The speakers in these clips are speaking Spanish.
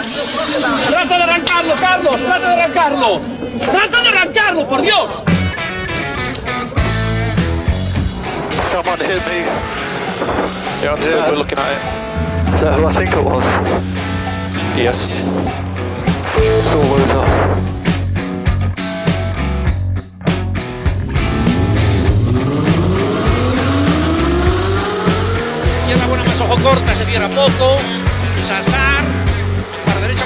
¡Trata de arrancarlo, Carlos! ¡Trata de arrancarlo! ¡Trata de arrancarlo, por Dios! Someone hit me. Yeah, I'm still Yeah. looking at it. Is that who I think it was? Yes. Loser. Izquierda buena más ojo corta, se cierra poco.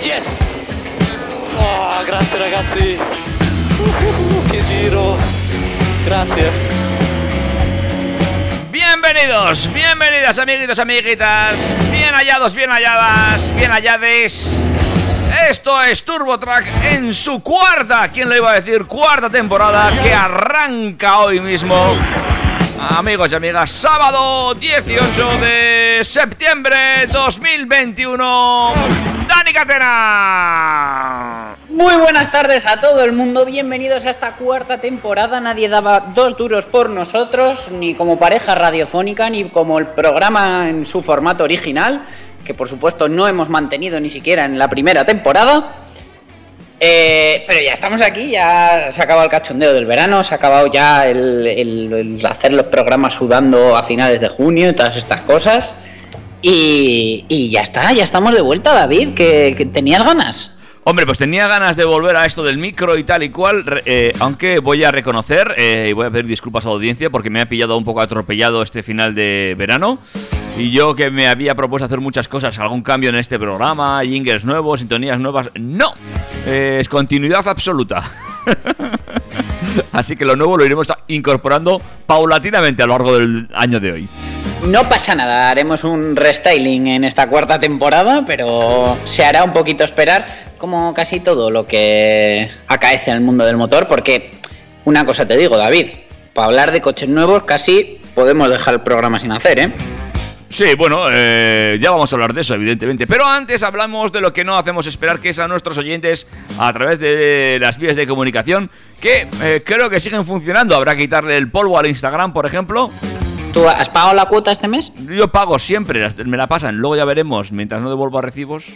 Yes! Oh, grazie ragazzi! Uh, che giro! Grazie! Bienvenidos, bienvenidas amiguitos, amiguitas, bien hallados, bien halladas, bien hallades. Esto es Turbo Track en su cuarta, ¿quién lo iba a decir? Cuarta temporada que arranca hoy mismo. Amigos y amigas, sábado 18 de septiembre 2021. Dani Catena. Muy buenas tardes a todo el mundo, bienvenidos a esta cuarta temporada. Nadie daba dos duros por nosotros, ni como pareja radiofónica, ni como el programa en su formato original, que por supuesto no hemos mantenido ni siquiera en la primera temporada. Eh, pero ya estamos aquí, ya se ha acabado el cachondeo del verano, se ha acabado ya el, hacer los programas sudando a finales de junio y todas estas cosas. Y, ya está, ya estamos de vuelta, David, que, tenías ganas. Hombre, pues tenía ganas de volver a esto del micro y tal y cual, eh, aunque voy a reconocer eh, y voy a pedir disculpas a la audiencia porque me ha pillado un poco atropellado este final de verano. Y yo que me había propuesto hacer muchas cosas, algún cambio en este programa, jingles nuevos, sintonías nuevas, no, Eh, es continuidad absoluta. Así que lo nuevo lo iremos incorporando paulatinamente a lo largo del año de hoy. No pasa nada, haremos un restyling en esta cuarta temporada, pero se hará un poquito esperar, como casi todo lo que acaece en el mundo del motor, porque una cosa te digo, David, para hablar de coches nuevos casi podemos dejar el programa sin hacer, ¿eh? Sí, bueno, eh, ya vamos a hablar de eso, evidentemente. Pero antes hablamos de lo que no hacemos esperar, que es a nuestros oyentes a través de las vías de comunicación, que eh, creo que siguen funcionando. Habrá que quitarle el polvo al Instagram, por ejemplo. ¿Tú has pagado la cuota este mes? Yo pago siempre, me la pasan. Luego ya veremos, mientras no devuelva recibos.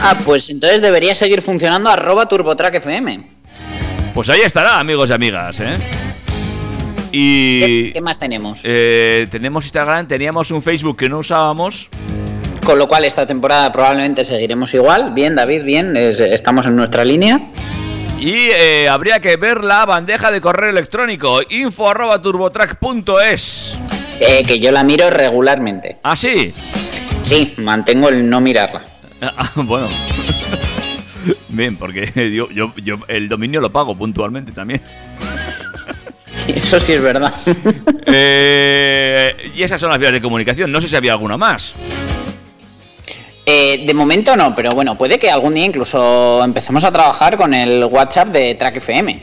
Ah, pues entonces debería seguir funcionando arroba turbotrackfm. Pues ahí estará, amigos y amigas, ¿eh? Y... ¿Qué, qué más tenemos? eh, tenemos Instagram, teníamos un Facebook que no usábamos. Con lo cual esta temporada probablemente seguiremos igual. Bien, David, bien, es- estamos en nuestra línea. Y eh, habría que ver la bandeja de correo electrónico info arroba turbotrack.es. Eh, que yo la miro regularmente. Ah, sí. Sí, mantengo el no mirarla. Ah, bueno. Bien, porque yo, yo, yo el dominio lo pago puntualmente también. Eso sí es verdad. Eh, y esas son las vías de comunicación. No sé si había alguna más. Eh, de momento no, pero bueno, puede que algún día incluso empecemos a trabajar con el WhatsApp de Track FM.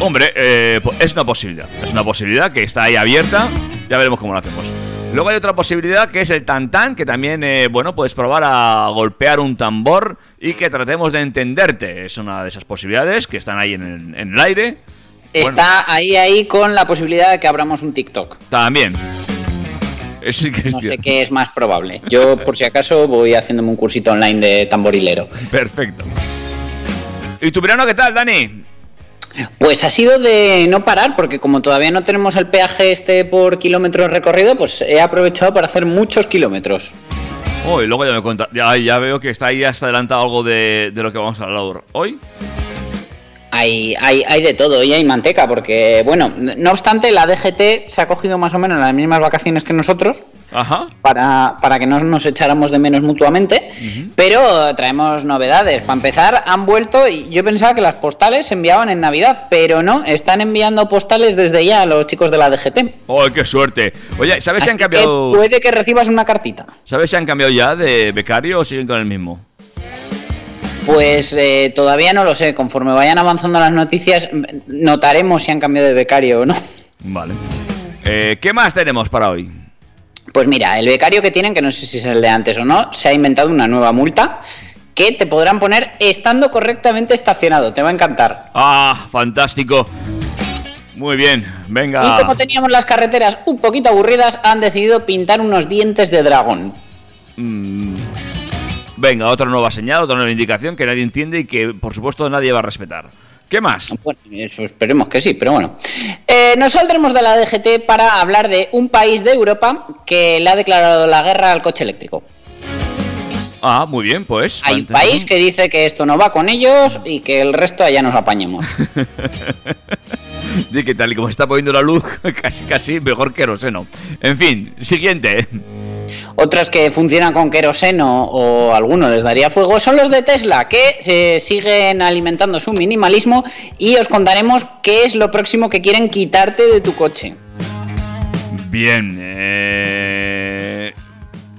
Hombre, eh, es una posibilidad. Es una posibilidad que está ahí abierta. Ya veremos cómo lo hacemos. Luego hay otra posibilidad que es el tantán, que también, eh, bueno, puedes probar a golpear un tambor y que tratemos de entenderte. Es una de esas posibilidades que están ahí en el, en el aire. Bueno. Está ahí, ahí con la posibilidad de que abramos un TikTok. También. Eso sí que es No sé qué es más probable. Yo, por si acaso, voy haciéndome un cursito online de tamborilero. Perfecto. ¿Y tu verano qué tal, Dani? Pues ha sido de no parar, porque como todavía no tenemos el peaje este por kilómetros recorrido, pues he aprovechado para hacer muchos kilómetros. Oh, y luego ya me cuenta. Ya, ya veo que está ahí hasta adelantado algo de, de lo que vamos a hablar hoy. Hay, hay, hay de todo y hay manteca, porque, bueno, no obstante, la DGT se ha cogido más o menos las mismas vacaciones que nosotros Ajá. para, para que no nos echáramos de menos mutuamente, pero traemos novedades. Para empezar, han vuelto, y yo pensaba que las postales se enviaban en Navidad, pero no, están enviando postales desde ya a los chicos de la DGT. ¡Oh, qué suerte! Oye, ¿sabes si han que cambiado, puede que recibas una cartita. ¿sabes si han cambiado ya de becario o siguen con el mismo? Pues eh, todavía no lo sé, conforme vayan avanzando las noticias, notaremos si han cambiado de becario o no. Vale. Eh, ¿Qué más tenemos para hoy? Pues mira, el becario que tienen, que no sé si es el de antes o no, se ha inventado una nueva multa que te podrán poner estando correctamente estacionado. Te va a encantar. Ah, fantástico. Muy bien, venga. Y como teníamos las carreteras un poquito aburridas, han decidido pintar unos dientes de dragón. Mm, venga, otra nueva señal, otra nueva indicación que nadie entiende y que, por supuesto, nadie va a respetar. ¿Qué más? Bueno, eso esperemos que sí, pero bueno. Eh, nos saldremos de la DGT para hablar de un país de Europa que le ha declarado la guerra al coche eléctrico. Ah, muy bien, pues. Hay un país que dice que esto no va con ellos y que el resto allá nos apañemos. De que tal y como está poniendo la luz, casi casi mejor queroseno. En fin, siguiente. Otros que funcionan con queroseno o alguno les daría fuego son los de Tesla, que se siguen alimentando su minimalismo y os contaremos qué es lo próximo que quieren quitarte de tu coche. Bien, eh...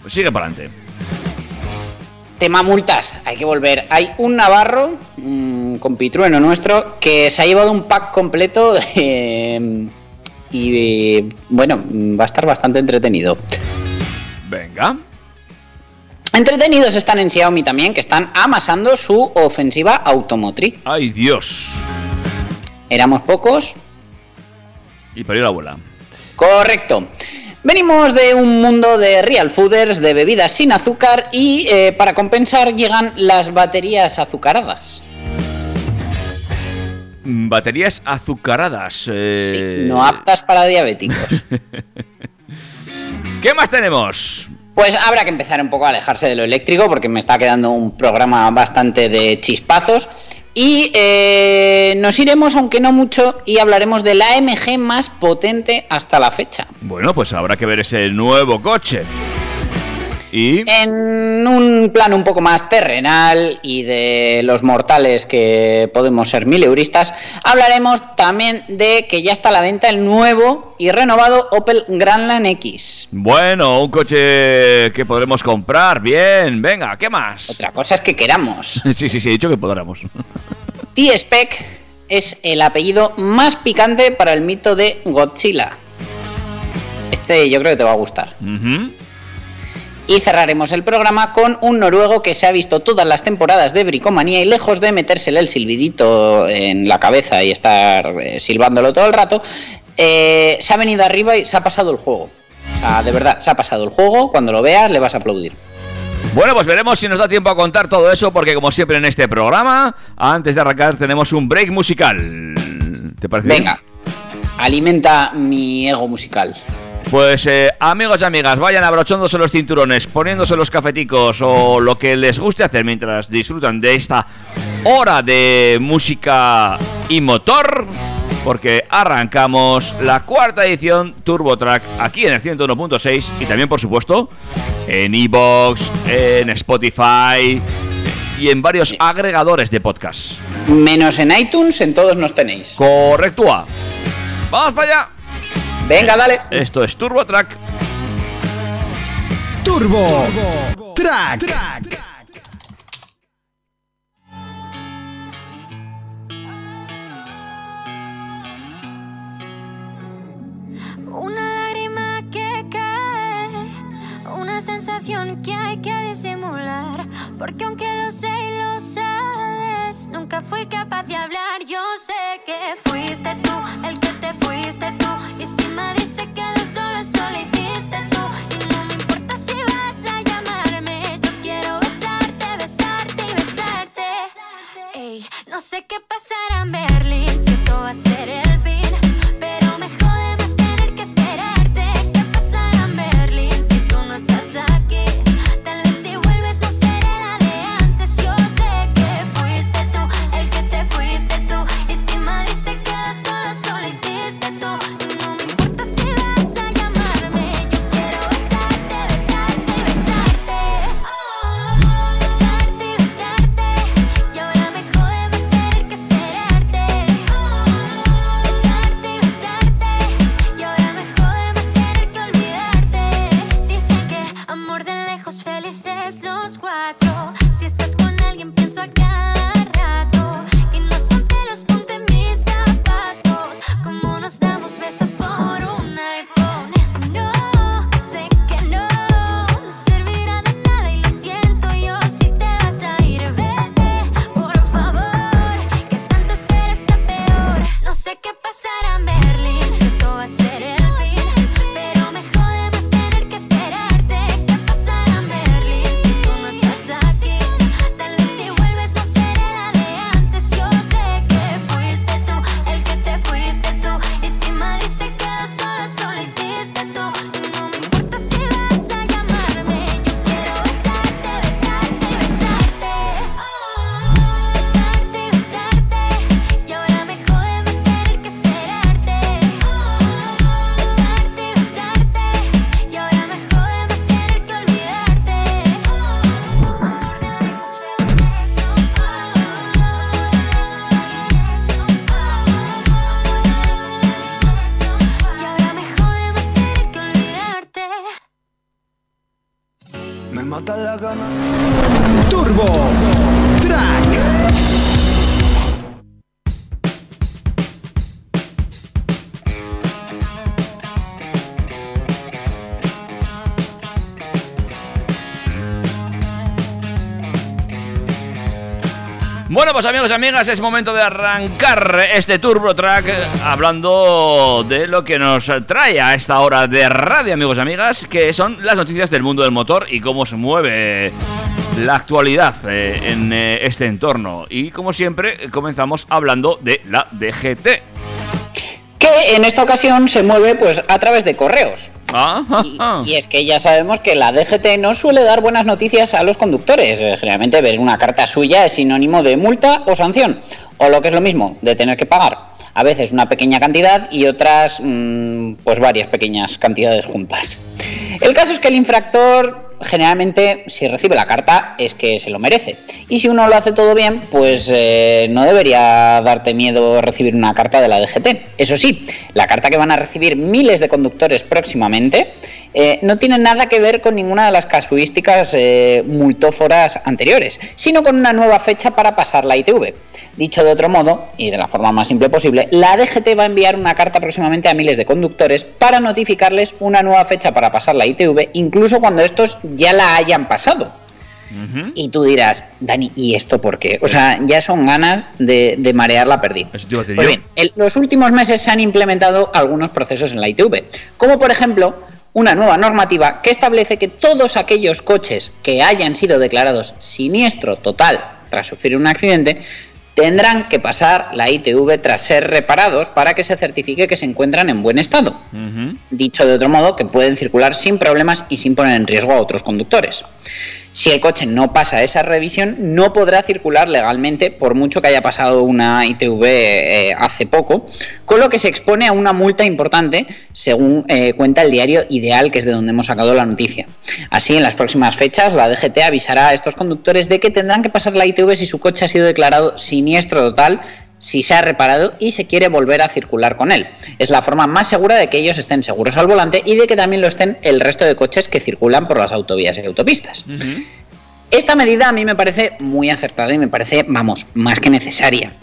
sigue para adelante. Tema multas, hay que volver. Hay un navarro, mm, compitrueno nuestro, que se ha llevado un pack completo de- y bueno, va a estar bastante entretenido. Venga. Entretenidos están en Xiaomi también, que están amasando su ofensiva automotriz. Ay, Dios. Éramos pocos, Y parió la abuela. Correcto. Venimos de un mundo de real fooders, de bebidas sin azúcar y eh, para compensar llegan las baterías azucaradas. Mm, Baterías azucaradas. Sí, eh, no aptas para diabéticos. ¿Qué más tenemos? Pues habrá que empezar un poco a alejarse de lo eléctrico porque me está quedando un programa bastante de chispazos. Y eh, nos iremos, aunque no mucho, y hablaremos de la AMG más potente hasta la fecha. Bueno, pues habrá que ver ese nuevo coche. Y... En un plano un poco más terrenal y de los mortales que podemos ser mileuristas, hablaremos también de que ya está a la venta el nuevo y renovado Opel Grandland X. Bueno, un coche que podremos comprar. Bien, venga, ¿qué más? Otra cosa es que queramos. Sí, sí, sí, he dicho que podremos. T-Spec es el apellido más picante para el mito de Godzilla. Este yo creo que te va a gustar. Y cerraremos el programa con un noruego que se ha visto todas las temporadas de Bricomanía y lejos de metérsele el silbidito en la cabeza y estar eh, silbándolo todo el rato, eh, se ha venido arriba y se ha pasado el juego. O sea, de verdad, se ha pasado el juego. Cuando lo veas, le vas a aplaudir. Bueno, pues veremos si nos da tiempo a contar todo eso, porque como siempre en este programa, antes de arrancar tenemos un break musical. ¿Te parece? bien? Venga, alimenta mi ego musical. Pues eh, amigos y amigas, vayan abrochándose los cinturones, poniéndose los cafeticos o lo que les guste hacer mientras disfrutan de esta hora de música y motor, porque arrancamos la cuarta edición Turbo Track aquí en el 101.6 y también, por supuesto, en Evox, en Spotify y en varios agregadores de podcast. Menos en iTunes, en todos nos tenéis. Correctúa. Vamos para allá. Venga, dale. Esto es Turbo Track. Turbo, Track. Una lágrima que cae, una sensación que hay que disimular. Porque aunque lo sé y lo sabes, nunca fui capaz de hablar. Yo sé que fuiste tú el que te fuiste tú. Y si me dice que de solo eso lo hiciste tú. Y no me importa si vas a llamarme, yo quiero besarte, besarte y besarte. Ey, no sé qué pasará en Berlín, si esto va a ser el fin. Bueno, pues amigos y amigas, es momento de arrancar este Turbo Track hablando de lo que nos trae a esta hora de radio, amigos y amigas, que son las noticias del mundo del motor y cómo se mueve la actualidad eh, en eh, este entorno. Y como siempre, comenzamos hablando de la DGT. Que en esta ocasión se mueve pues a través de correos. Y, y es que ya sabemos que la DGT no suele dar buenas noticias a los conductores. Eh, Generalmente ver una carta suya es sinónimo de multa o sanción. O lo que es lo mismo, de tener que pagar. A veces una pequeña cantidad y otras mm, pues varias pequeñas cantidades juntas. El caso es que el infractor generalmente si recibe la carta es que se lo merece. Y si uno lo hace todo bien, pues eh, no debería darte miedo recibir una carta de la DGT. Eso sí, la carta que van a recibir miles de conductores próximamente eh, no tiene nada que ver con ninguna de las casuísticas eh, multóforas anteriores, sino con una nueva fecha para pasar la ITV. Dicho de otro modo, y de la forma más simple posible, la DGT va a enviar una carta próximamente a miles de conductores para notificarles una nueva fecha para pasar la ITV, incluso cuando estos ya la hayan pasado. Y tú dirás, Dani, ¿y esto por qué? O sea, ya son ganas de, de marear la perdida. Eso te iba a decir Pues yo. bien, en los últimos meses se han implementado algunos procesos en la ITV, como por ejemplo una nueva normativa que establece que todos aquellos coches que hayan sido declarados siniestro total tras sufrir un accidente tendrán que pasar la ITV tras ser reparados para que se certifique que se encuentran en buen estado. Dicho de otro modo, que pueden circular sin problemas y sin poner en riesgo a otros conductores. Si el coche no pasa esa revisión, no podrá circular legalmente por mucho que haya pasado una ITV eh, hace poco, con lo que se expone a una multa importante, según eh, cuenta el diario Ideal, que es de donde hemos sacado la noticia. Así, en las próximas fechas, la DGT avisará a estos conductores de que tendrán que pasar la ITV si su coche ha sido declarado siniestro total si se ha reparado y se quiere volver a circular con él. Es la forma más segura de que ellos estén seguros al volante y de que también lo estén el resto de coches que circulan por las autovías y autopistas. Esta medida a mí me parece muy acertada y me parece, vamos, más que necesaria.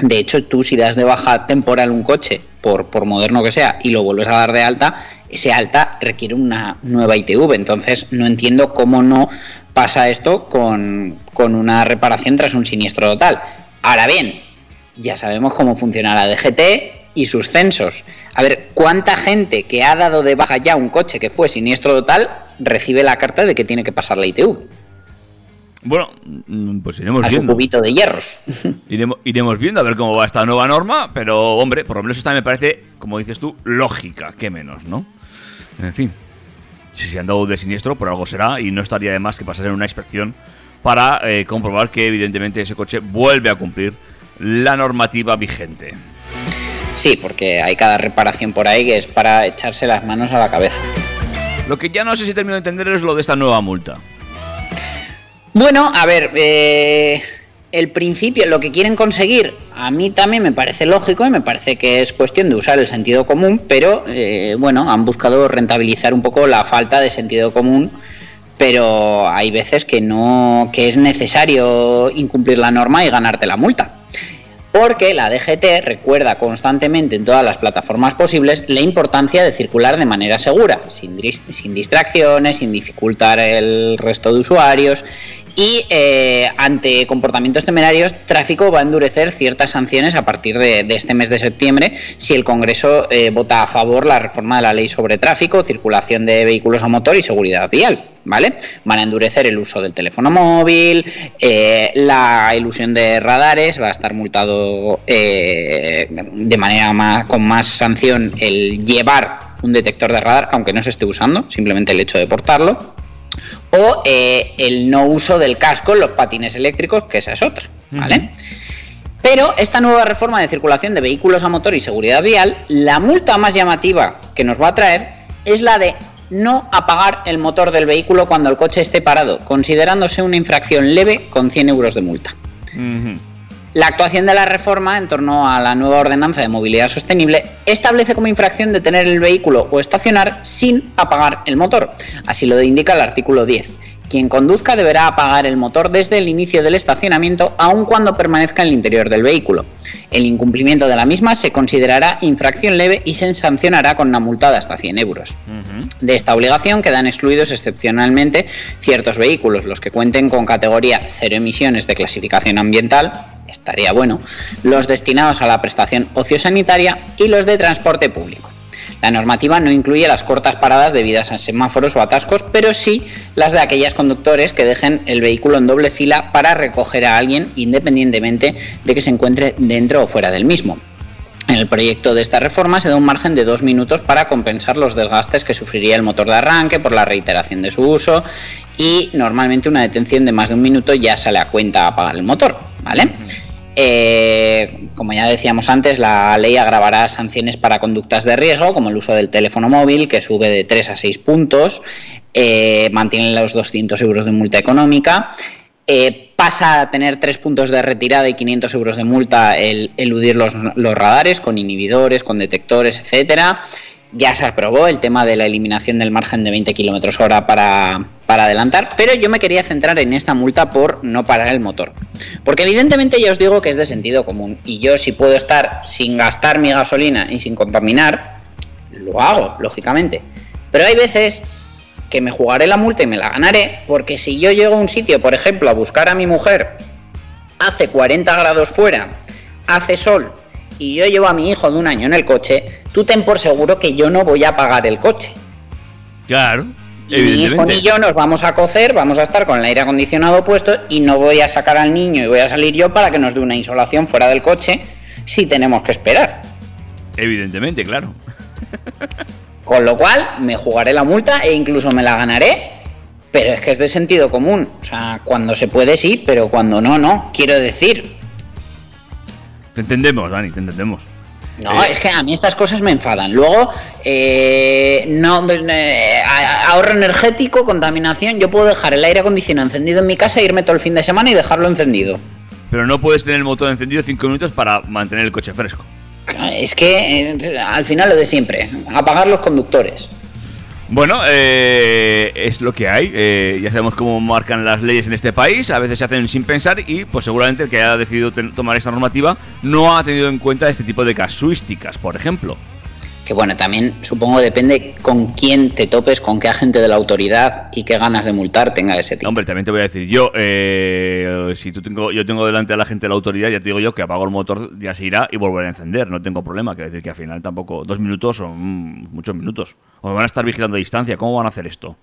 De hecho, tú si das de baja temporal un coche, por, por moderno que sea, y lo vuelves a dar de alta, ese alta requiere una nueva ITV. Entonces, no entiendo cómo no pasa esto con, con una reparación tras un siniestro total. Ahora bien, ya sabemos cómo funciona la DGT y sus censos. A ver, ¿cuánta gente que ha dado de baja ya un coche que fue siniestro total recibe la carta de que tiene que pasar la ITV? Bueno, mm, pues iremos A su viendo. cubito de hierros. Iremos, iremos viendo a ver cómo va esta nueva norma, pero hombre, por lo menos esta me parece, como dices tú, lógica, que menos, ¿no? En fin, si se han dado de siniestro, por algo será, y no estaría de más que pasasen una inspección para eh, comprobar que evidentemente ese coche vuelve a cumplir la normativa vigente. Sí, porque hay cada reparación por ahí que es para echarse las manos a la cabeza. Lo que ya no sé si termino de entender es lo de esta nueva multa. Bueno, a ver, eh, el principio, lo que quieren conseguir, a mí también me parece lógico y me parece que es cuestión de usar el sentido común, pero eh, bueno, han buscado rentabilizar un poco la falta de sentido común pero hay veces que no que es necesario incumplir la norma y ganarte la multa. Porque la DGT recuerda constantemente en todas las plataformas posibles la importancia de circular de manera segura, sin, dis- sin distracciones, sin dificultar el resto de usuarios y eh, ante comportamientos temerarios, tráfico va a endurecer ciertas sanciones a partir de, este mes de septiembre si el Congreso eh, vota a favor la reforma de la ley sobre tráfico, circulación de vehículos a motor y seguridad vial. ¿Vale? Van a endurecer el uso del teléfono móvil, eh, la ilusión de radares, va a estar multado de manera más, con más sanción el llevar un detector de radar, aunque no se esté usando, simplemente el hecho de portarlo o eh, el no uso del casco en los patines eléctricos, que esa es otra, ¿vale? Pero esta nueva reforma de circulación de vehículos a motor y seguridad vial, la multa más llamativa que nos va a traer es la de no apagar el motor del vehículo cuando el coche esté parado, considerándose una infracción leve con 100 euros de multa. La actuación de la reforma en torno a la nueva ordenanza de movilidad sostenible establece como infracción detener el vehículo o estacionar sin apagar el motor. Así lo indica el artículo 10. Quien conduzca deberá apagar el motor desde el inicio del estacionamiento aun cuando permanezca en el interior del vehículo. El incumplimiento de la misma se considerará infracción leve y se sancionará con una multa de hasta 100 euros. De esta obligación quedan excluidos excepcionalmente ciertos vehículos, los que cuenten con categoría cero emisiones de clasificación ambiental, estaría bueno, los destinados a la prestación ociosanitaria y los de transporte público. La normativa no incluye las cortas paradas debidas a semáforos o atascos, pero sí las de aquellos conductores que dejen el vehículo en doble fila para recoger a alguien independientemente de que se encuentre dentro o fuera del mismo. En el proyecto de esta reforma se da un margen de dos minutos para compensar los desgastes que sufriría el motor de arranque por la reiteración de su uso y normalmente una detención de más de un minuto ya sale a cuenta apagar el motor, ¿vale? Eh, como ya decíamos antes, la ley agravará sanciones para conductas de riesgo, como el uso del teléfono móvil, que sube de 3 a 6 puntos, eh, mantiene los 200 euros de multa económica, eh, pasa a tener 3 puntos de retirada y 500 euros de multa el eludir los, los radares con inhibidores, con detectores, etcétera. Ya se aprobó el tema de la eliminación del margen de 20 km hora para, para adelantar, pero yo me quería centrar en esta multa por no parar el motor. Porque evidentemente ya os digo que es de sentido común y yo si puedo estar sin gastar mi gasolina y sin contaminar, lo hago, lógicamente. Pero hay veces que me jugaré la multa y me la ganaré porque si yo llego a un sitio, por ejemplo, a buscar a mi mujer, hace 40 grados fuera, hace sol y yo llevo a mi hijo de un año en el coche, tú ten por seguro que yo no voy a pagar el coche. Claro. Y mi hijo ni yo nos vamos a cocer, vamos a estar con el aire acondicionado puesto y no voy a sacar al niño y voy a salir yo para que nos dé una insolación fuera del coche si tenemos que esperar. Evidentemente, claro. Con lo cual me jugaré la multa e incluso me la ganaré, pero es que es de sentido común. O sea, cuando se puede sí, pero cuando no, no. Quiero decir, Te entendemos, Dani, te entendemos. No, Eh, es que a mí estas cosas me enfadan. Luego, eh, no, eh, ahorro energético, contaminación. Yo puedo dejar el aire acondicionado encendido en mi casa, irme todo el fin de semana y dejarlo encendido. Pero no puedes tener el motor encendido 5 minutos para mantener el coche fresco. Es que eh, al final lo de siempre, apagar los conductores. Bueno, eh, es lo que hay. eh, ya sabemos cómo marcan las leyes en este país. A veces se hacen sin pensar y, pues seguramente el que haya decidido tomar esta normativa no ha tenido en cuenta este tipo de casuísticas, por ejemplo. Que bueno, también supongo depende con quién te topes, con qué agente de la autoridad y qué ganas de multar tenga ese tipo. Hombre, también te voy a decir yo, eh, si tú tengo, yo tengo delante a la gente de la autoridad, ya te digo yo que apago el motor, ya se irá y volveré a encender, no tengo problema. Quiero decir que al final tampoco, dos minutos son muchos minutos. O me van a estar vigilando a distancia, ¿cómo van a hacer esto?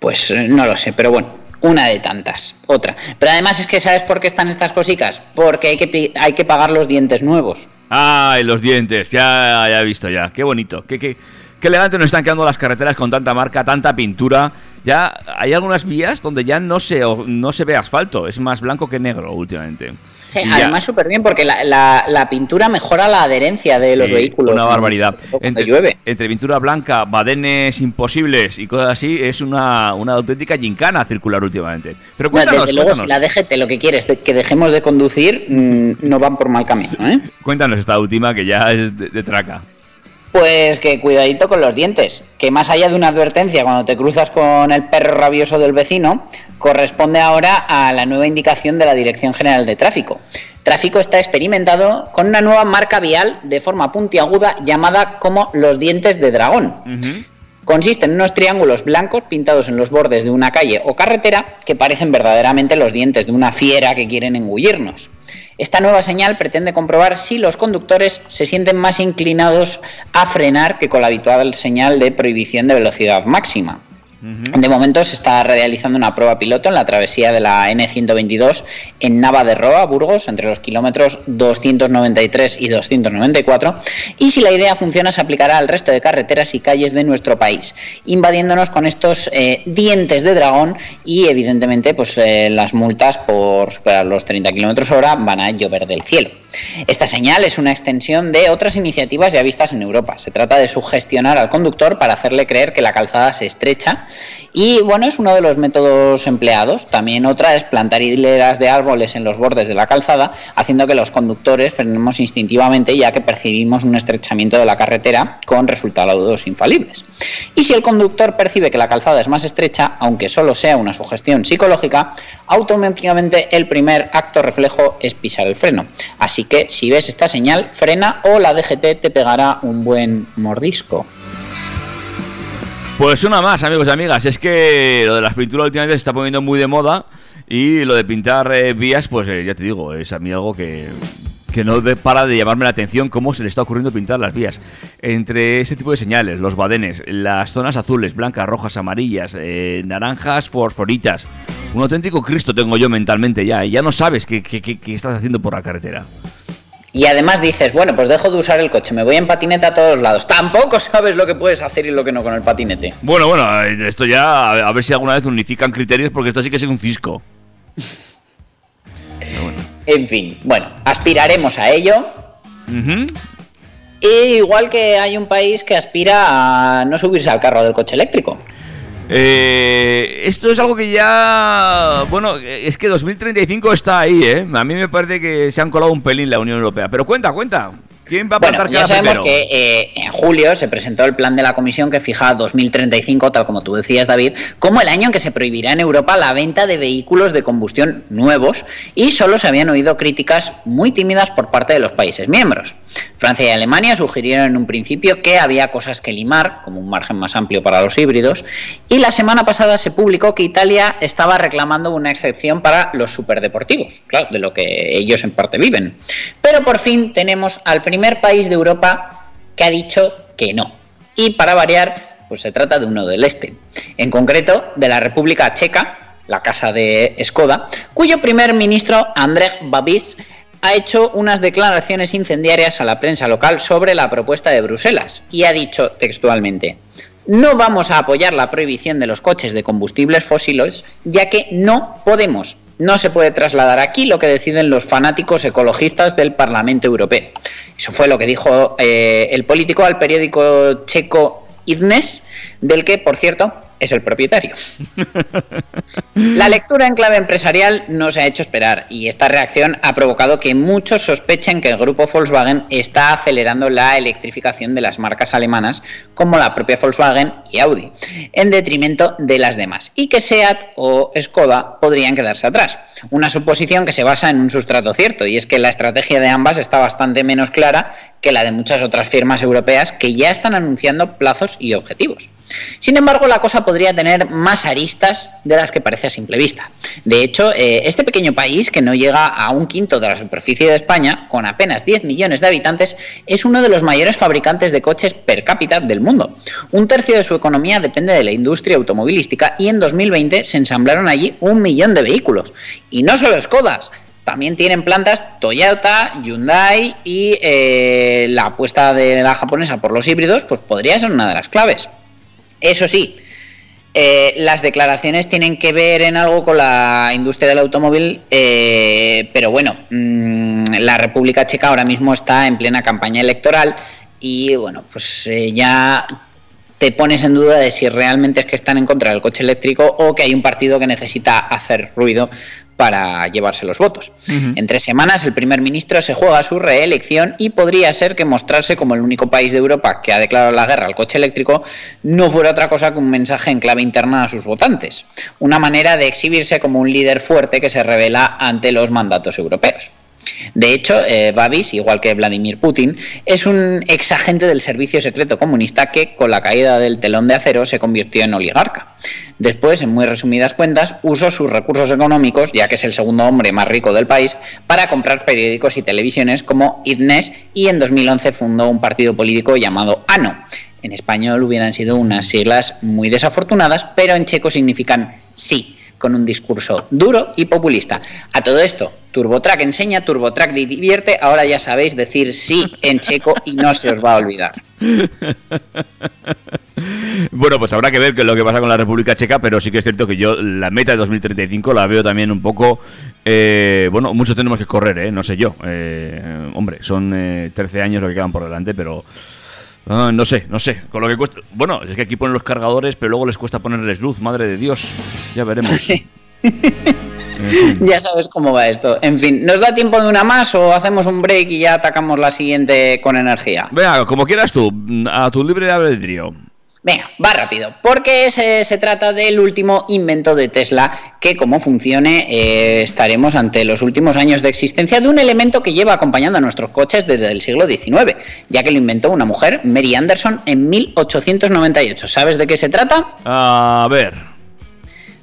Pues eh, no lo sé, pero bueno, una de tantas, otra. Pero además es que ¿sabes por qué están estas cositas? Porque hay que, hay que pagar los dientes nuevos. ¡Ay, los dientes! Ya, ya he visto ya. Qué bonito. Qué, qué, qué elegante nos están quedando las carreteras con tanta marca, tanta pintura. Ya hay algunas vías donde ya no se, no se ve asfalto. Es más blanco que negro últimamente. Sí, además súper bien porque la, la- la pintura mejora la adherencia de los vehículos. Una ¿no? barbaridad. Entre, llueve. entre pintura blanca, badenes imposibles y cosas así, es una, una auténtica gincana circular últimamente. Pero cuéntanos, desde luego, si la DGT lo que quiere es de- que dejemos de conducir, mm, no van por mal camino, ¿eh? cuéntanos esta última que ya es de, de traca. Pues que cuidadito con los dientes, que más allá de una advertencia cuando te cruzas con el perro rabioso del vecino, corresponde ahora a la nueva indicación de la Dirección General de Tráfico. Tráfico está experimentado con una nueva marca vial de forma puntiaguda llamada como los dientes de dragón. Consiste en unos triángulos blancos pintados en los bordes de una calle o carretera que parecen verdaderamente los dientes de una fiera que quieren engullirnos. Esta nueva señal pretende comprobar si los conductores se sienten más inclinados a frenar que con la habitual señal de prohibición de velocidad máxima. De momento se está realizando una prueba piloto en la travesía de la N122 en Nava de Roa, Burgos, entre los kilómetros 293 y 294. Y si la idea funciona, se aplicará al resto de carreteras y calles de nuestro país, invadiéndonos con estos eh, dientes de dragón y, evidentemente, pues eh, las multas por superar los 30 kilómetros hora van a llover del cielo. Esta señal es una extensión de otras iniciativas ya vistas en Europa. Se trata de sugestionar al conductor para hacerle creer que la calzada se estrecha y bueno, es uno de los métodos empleados. También otra es plantar hileras de árboles en los bordes de la calzada, haciendo que los conductores frenemos instintivamente ya que percibimos un estrechamiento de la carretera con resultados infalibles. Y si el conductor percibe que la calzada es más estrecha, aunque solo sea una sugestión psicológica, automáticamente el primer acto reflejo es pisar el freno. Así que si ves esta señal, frena o la DGT te pegará un buen mordisco. Pues una más, amigos y amigas. Es que lo de las pinturas últimamente se está poniendo muy de moda. Y lo de pintar eh, vías, pues eh, ya te digo, es a mí algo que, que no de- para de llamarme la atención cómo se le está ocurriendo pintar las vías. Entre ese tipo de señales, los badenes, las zonas azules, blancas, rojas, amarillas, eh, naranjas, fosforitas. Un auténtico Cristo tengo yo mentalmente ya. Y ya no sabes qué, qué- qué- qué estás haciendo por la carretera. Y además dices, bueno, pues dejo de usar el coche, me voy en patineta a todos lados. Tampoco sabes lo que puedes hacer y lo que no con el patinete. Bueno, bueno, eh, esto ya, a a ver si alguna vez unifican criterios, porque esto sí que es un cisco. En fin, bueno, aspiraremos a ello. Y igual que hay un país que aspira a no subirse al carro del coche eléctrico. Eh, esto es algo que ya. Bueno, es que 2035 está ahí, ¿eh? A mí me parece que se han colado un pelín la Unión Europea. Pero cuenta, cuenta. ¿Quién va a Bueno, ya sabemos primero? que eh, en julio se presentó el plan de la Comisión que fija 2035, tal como tú decías, David, como el año en que se prohibirá en Europa la venta de vehículos de combustión nuevos y solo se habían oído críticas muy tímidas por parte de los países miembros. Francia y Alemania sugirieron en un principio que había cosas que limar, como un margen más amplio para los híbridos, y la semana pasada se publicó que Italia estaba reclamando una excepción para los superdeportivos, claro, de lo que ellos en parte viven. Pero por fin tenemos al primer país de Europa que ha dicho que no. Y para variar, pues se trata de uno del este, en concreto de la República Checa, la casa de Skoda, cuyo primer ministro Andrzej Babis ha hecho unas declaraciones incendiarias a la prensa local sobre la propuesta de Bruselas y ha dicho textualmente, no vamos a apoyar la prohibición de los coches de combustibles fósiles, ya que no podemos. No se puede trasladar aquí lo que deciden los fanáticos ecologistas del Parlamento Europeo. Eso fue lo que dijo eh, el político al periódico checo Idnes, del que, por cierto, es el propietario. La lectura en clave empresarial no se ha hecho esperar y esta reacción ha provocado que muchos sospechen que el grupo Volkswagen está acelerando la electrificación de las marcas alemanas como la propia Volkswagen y Audi, en detrimento de las demás, y que SEAT o Skoda podrían quedarse atrás. Una suposición que se basa en un sustrato cierto, y es que la estrategia de ambas está bastante menos clara que la de muchas otras firmas europeas que ya están anunciando plazos y objetivos. Sin embargo, la cosa podría tener más aristas de las que parece a simple vista. De hecho, eh, este pequeño país, que no llega a un quinto de la superficie de España, con apenas 10 millones de habitantes, es uno de los mayores fabricantes de coches per cápita del mundo. Un tercio de su economía depende de la industria automovilística y en 2020 se ensamblaron allí un millón de vehículos. Y no solo Skodas, también tienen plantas Toyota, Hyundai y eh, la apuesta de la japonesa por los híbridos, pues podría ser una de las claves. Eso sí, eh, las declaraciones tienen que ver en algo con la industria del automóvil, eh, pero bueno, mmm, la República Checa ahora mismo está en plena campaña electoral y bueno, pues eh, ya te pones en duda de si realmente es que están en contra del coche eléctrico o que hay un partido que necesita hacer ruido para llevarse los votos. En tres semanas el primer ministro se juega su reelección y podría ser que mostrarse como el único país de Europa que ha declarado la guerra al coche eléctrico no fuera otra cosa que un mensaje en clave interna a sus votantes, una manera de exhibirse como un líder fuerte que se revela ante los mandatos europeos. De hecho, eh, Babis, igual que Vladimir Putin, es un ex agente del servicio secreto comunista que, con la caída del telón de acero, se convirtió en oligarca. Después, en muy resumidas cuentas, usó sus recursos económicos, ya que es el segundo hombre más rico del país, para comprar periódicos y televisiones como IDNES y en 2011 fundó un partido político llamado ANO. En español hubieran sido unas siglas muy desafortunadas, pero en checo significan sí con un discurso duro y populista. A todo esto, TurboTrack enseña, TurboTrack divierte, ahora ya sabéis decir sí en checo y no se os va a olvidar. Bueno, pues habrá que ver qué es lo que pasa con la República Checa, pero sí que es cierto que yo la meta de 2035 la veo también un poco... Eh, bueno, mucho tenemos que correr, ¿eh? No sé yo. Eh, hombre, son 13 años lo que quedan por delante, pero... Ah, no sé, no sé. Con lo que cuesta. Bueno, es que aquí ponen los cargadores, pero luego les cuesta ponerles luz, madre de Dios. Ya veremos. Ya sabes cómo va esto. En fin, ¿nos da tiempo de una más o hacemos un break y ya atacamos la siguiente con energía? Venga, como quieras tú, a tu libre albedrío. Venga, va rápido, porque se, se, trata del último invento de Tesla que como funcione eh, estaremos ante los últimos años de existencia de un elemento que lleva acompañando a nuestros coches desde el siglo XIX, ya que lo inventó una mujer, Mary Anderson, en 1898. ¿Sabes de qué se trata? A ver.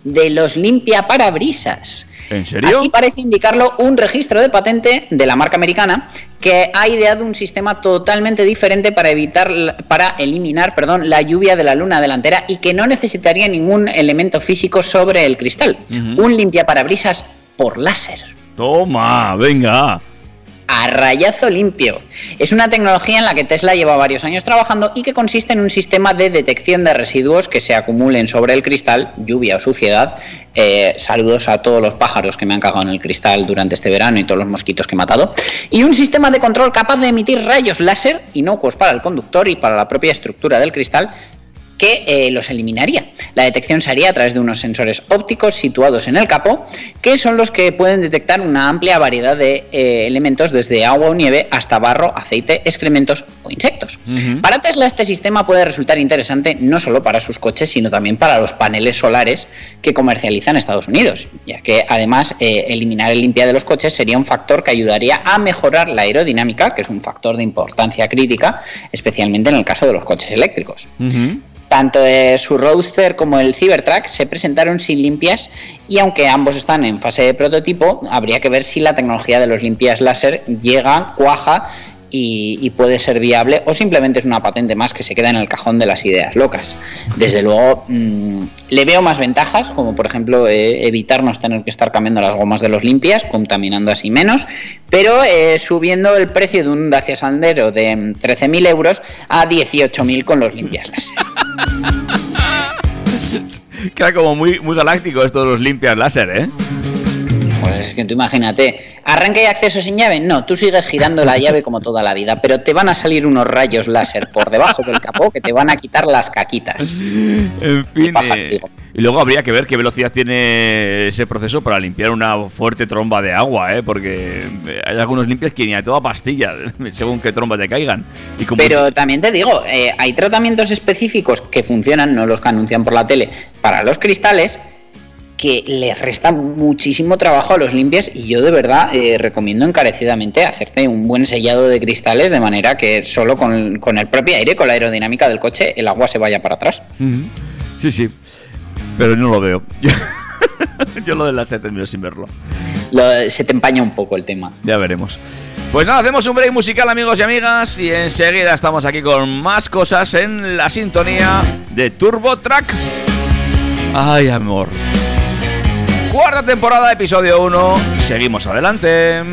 De los limpia parabrisas. ¿En serio? Así parece indicarlo un registro de patente de la marca americana que ha ideado un sistema totalmente diferente para evitar, para eliminar, perdón, la lluvia de la luna delantera y que no necesitaría ningún elemento físico sobre el cristal. Un limpiaparabrisas por láser. Toma, venga a rayazo limpio. Es una tecnología en la que Tesla lleva varios años trabajando y que consiste en un sistema de detección de residuos que se acumulen sobre el cristal, lluvia o suciedad. Eh, saludos a todos los pájaros que me han cagado en el cristal durante este verano y todos los mosquitos que he matado. Y un sistema de control capaz de emitir rayos láser inocuos para el conductor y para la propia estructura del cristal que eh, los eliminaría. La detección se haría a través de unos sensores ópticos situados en el capó, que son los que pueden detectar una amplia variedad de eh, elementos desde agua o nieve hasta barro, aceite, excrementos o insectos. Para Tesla este sistema puede resultar interesante no solo para sus coches, sino también para los paneles solares que comercializan Estados Unidos, ya que además eh, eliminar el limpia de los coches sería un factor que ayudaría a mejorar la aerodinámica, que es un factor de importancia crítica, especialmente en el caso de los coches eléctricos. Tanto su Roadster como el Cybertruck se presentaron sin limpias y aunque ambos están en fase de prototipo, habría que ver si la tecnología de los limpias láser llega, cuaja y, puede ser viable o simplemente es una patente más que se queda en el cajón de las ideas locas. Desde luego, mm, le veo más ventajas, como por ejemplo eh, evitarnos tener que estar cambiando las gomas de los limpias, contaminando así menos, pero eh, subiendo el precio de un Dacia Sandero de 13.000 euros a 18.000 con los limpias láser. Queda como muy, muy galáctico esto de los limpias láser, ¿eh? Pues es que tú imagínate, arranque y acceso sin llave, no, tú sigues girando la llave como toda la vida, pero te van a salir unos rayos láser por debajo del capó que te van a quitar las caquitas. En fin, eh, y luego habría que ver qué velocidad tiene ese proceso para limpiar una fuerte tromba de agua, ¿eh? porque hay algunos limpias que ni a toda pastilla, según qué tromba te caigan. Y Pero también te digo, eh, hay tratamientos específicos que funcionan, no los que anuncian por la tele, para los cristales que les resta muchísimo trabajo a los limpias y yo de verdad eh, recomiendo encarecidamente hacerte un buen sellado de cristales de manera que solo con, el propio aire, con la aerodinámica del coche, el agua se vaya para atrás. Sí, sí, pero no lo veo. yo lo de la sed termino sin verlo. se te empaña un poco el tema. Ya veremos. Pues nada, hacemos un break musical amigos y amigas y enseguida estamos aquí con más cosas en la sintonía de Turbo Track. Ay, amor. Cuarta temporada, episodio 1. Seguimos adelante.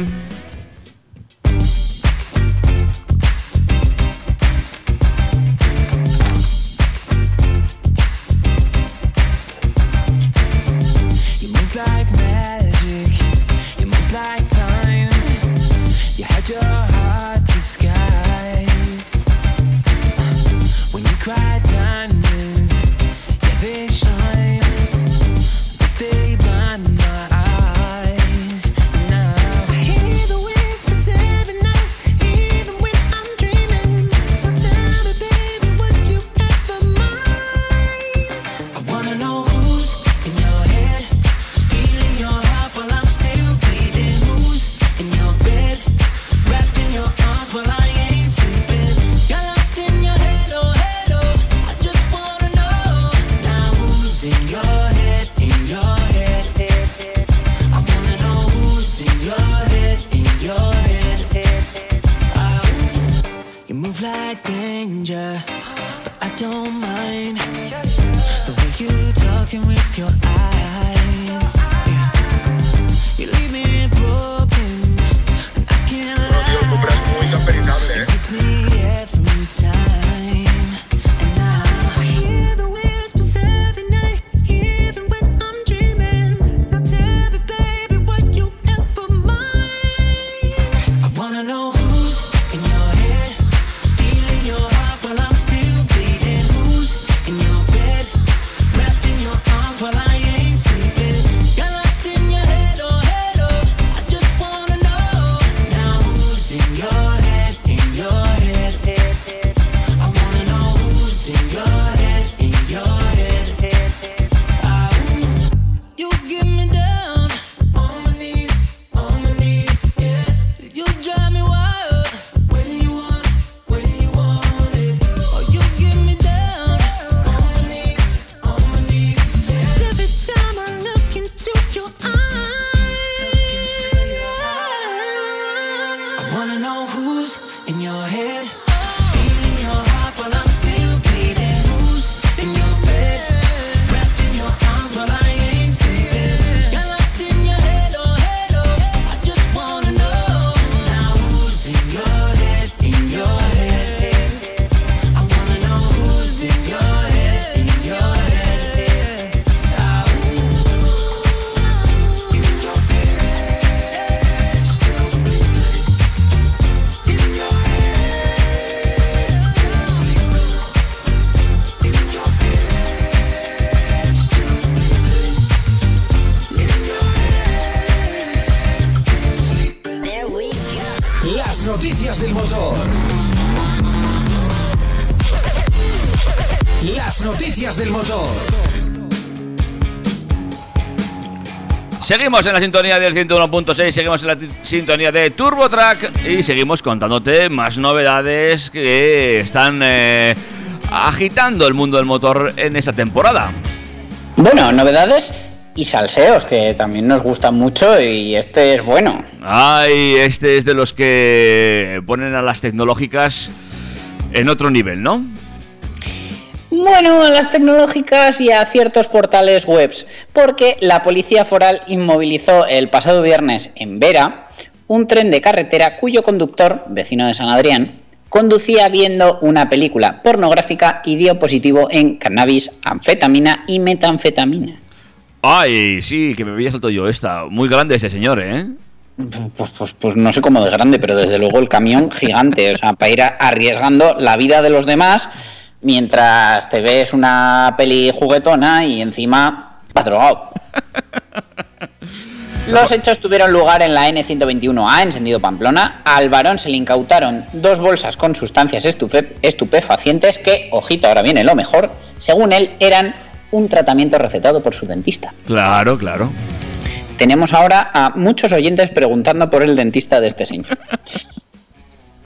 Motor. Seguimos en la sintonía del 101.6, seguimos en la sintonía de TurboTrack y seguimos contándote más novedades que están eh, agitando el mundo del motor en esta temporada. Bueno, novedades y salseos, que también nos gustan mucho y este es bueno. Ay, este es de los que ponen a las tecnológicas en otro nivel, ¿no? Bueno, a las tecnológicas y a ciertos portales webs, porque la policía foral inmovilizó el pasado viernes en Vera un tren de carretera cuyo conductor, vecino de San Adrián, conducía viendo una película pornográfica y dio positivo en cannabis, anfetamina y metanfetamina. Ay, sí, que me había saltado yo esta. Muy grande este señor, ¿eh? Pues, pues, pues no sé cómo de grande, pero desde luego el camión gigante, o sea, para ir arriesgando la vida de los demás mientras te ves una peli juguetona y encima vas drogado. Los hechos tuvieron lugar en la N121A en sentido Pamplona. Al varón se le incautaron dos bolsas con sustancias estupefacientes que, ojito, ahora viene lo mejor, según él eran un tratamiento recetado por su dentista. Claro, claro. Tenemos ahora a muchos oyentes preguntando por el dentista de este señor.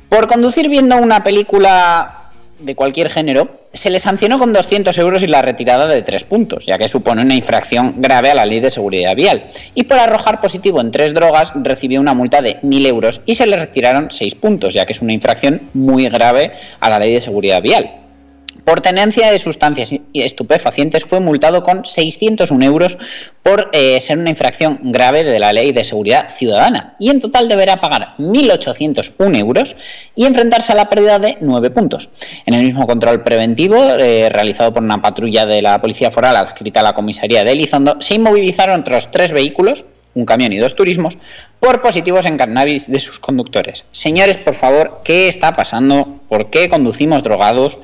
Por conducir viendo una película de cualquier género, se le sancionó con 200 euros y la retirada de 3 puntos, ya que supone una infracción grave a la ley de seguridad vial. Y por arrojar positivo en tres drogas, recibió una multa de 1.000 euros y se le retiraron 6 puntos, ya que es una infracción muy grave a la ley de seguridad vial. Por tenencia de sustancias estupefacientes fue multado con 601 euros por eh, ser una infracción grave de la ley de seguridad ciudadana y en total deberá pagar 1.801 euros y enfrentarse a la pérdida de 9 puntos. En el mismo control preventivo eh, realizado por una patrulla de la Policía Foral adscrita a la comisaría de Elizondo se inmovilizaron otros tres vehículos un camión y dos turismos, por positivos en cannabis de sus conductores. Señores, por favor, ¿qué está pasando? ¿Por qué conducimos drogados?